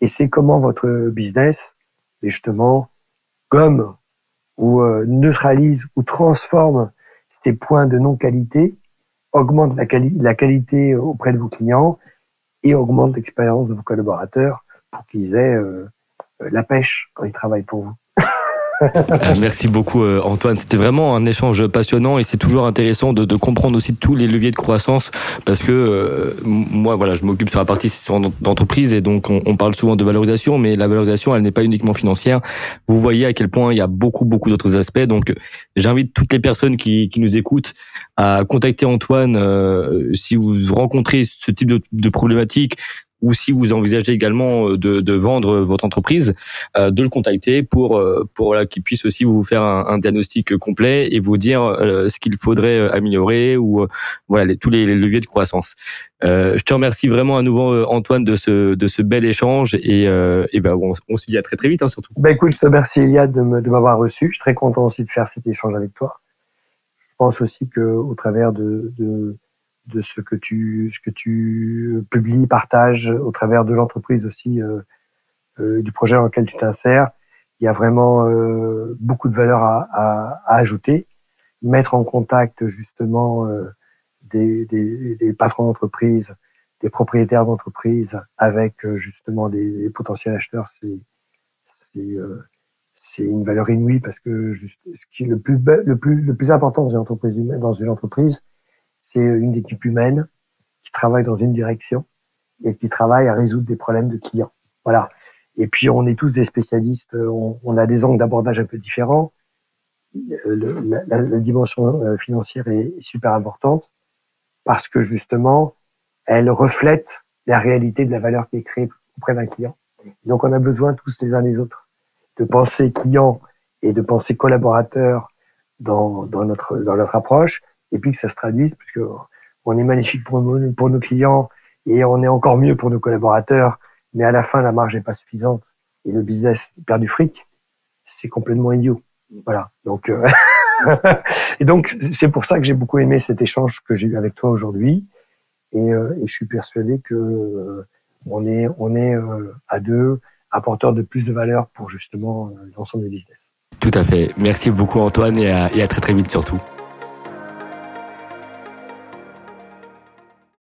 Et c'est comment votre business, justement, comme ou euh, neutralise ou transforme ces points de non-qualité, augmente la, la, qualité auprès de vos clients et augmente l'expérience de vos collaborateurs pour qu'ils aient euh, la pêche quand ils travaillent pour vous. Euh, merci beaucoup euh, Antoine. C'était vraiment un échange passionnant et c'est toujours intéressant de, de, comprendre aussi tous les leviers de croissance parce que euh, moi voilà je m'occupe sur la partie d'entreprise et donc on, on, parle souvent de valorisation mais la valorisation elle n'est pas uniquement financière. Vous voyez à quel point il y a beaucoup beaucoup d'autres aspects donc j'invite toutes les personnes qui, qui, nous écoutent à contacter Antoine si vous rencontrez ce type de, de problématique ou si vous envisagez également euh, de, de vendre votre entreprise, euh, de le contacter pour euh, pour voilà, qu'il puisse aussi vous faire un, un, diagnostic complet et vous dire ce qu'il faudrait améliorer ou voilà les, tous les leviers de croissance. Euh, je te remercie vraiment à nouveau Antoine de ce de ce bel échange et, euh, et ben on, on, se dit à très très vite hein, surtout. Ben écoute, je te remercie Eliade de m'avoir reçu. Je suis très content aussi de faire cet échange avec toi. Je pense aussi que au travers de, de de ce que tu ce que tu publies, partages au travers de l'entreprise aussi euh, euh, du projet dans lequel tu t'insères. Il y a vraiment euh, beaucoup de valeur à, à, à, ajouter, mettre en contact justement des, des, des, patrons d'entreprise, des propriétaires d'entreprise avec justement des, potentiels acheteurs, c'est c'est une valeur inouïe parce que ce qui est le plus le plus le plus important dans une entreprise dans une entreprise, c'est une équipe humaine qui travaille dans une direction et qui travaille à résoudre des problèmes de clients. Voilà. Et puis on est tous des spécialistes, on, a des angles d'abordage un peu différents. Le, la, dimension euh, financière est, super importante parce que justement, elle reflète la réalité de la valeur qui est créée auprès d'un client. Donc on a besoin tous les uns des autres de penser client et de penser collaborateur dans, notre, dans notre approche et puis que ça se traduise, puisque on est magnifique pour nos, clients et on est encore mieux pour nos collaborateurs, mais à la fin, la marge n'est pas suffisante et le business perd du fric, c'est complètement idiot. Voilà. Donc, euh, et donc, c'est pour ça que j'ai beaucoup aimé cet échange que j'ai eu avec toi aujourd'hui. Et, euh, je suis persuadé que euh, on est, on est à deux apporteurs de plus de valeur pour justement l'ensemble des business. Tout à fait. Merci beaucoup Antoine et à très très vite surtout.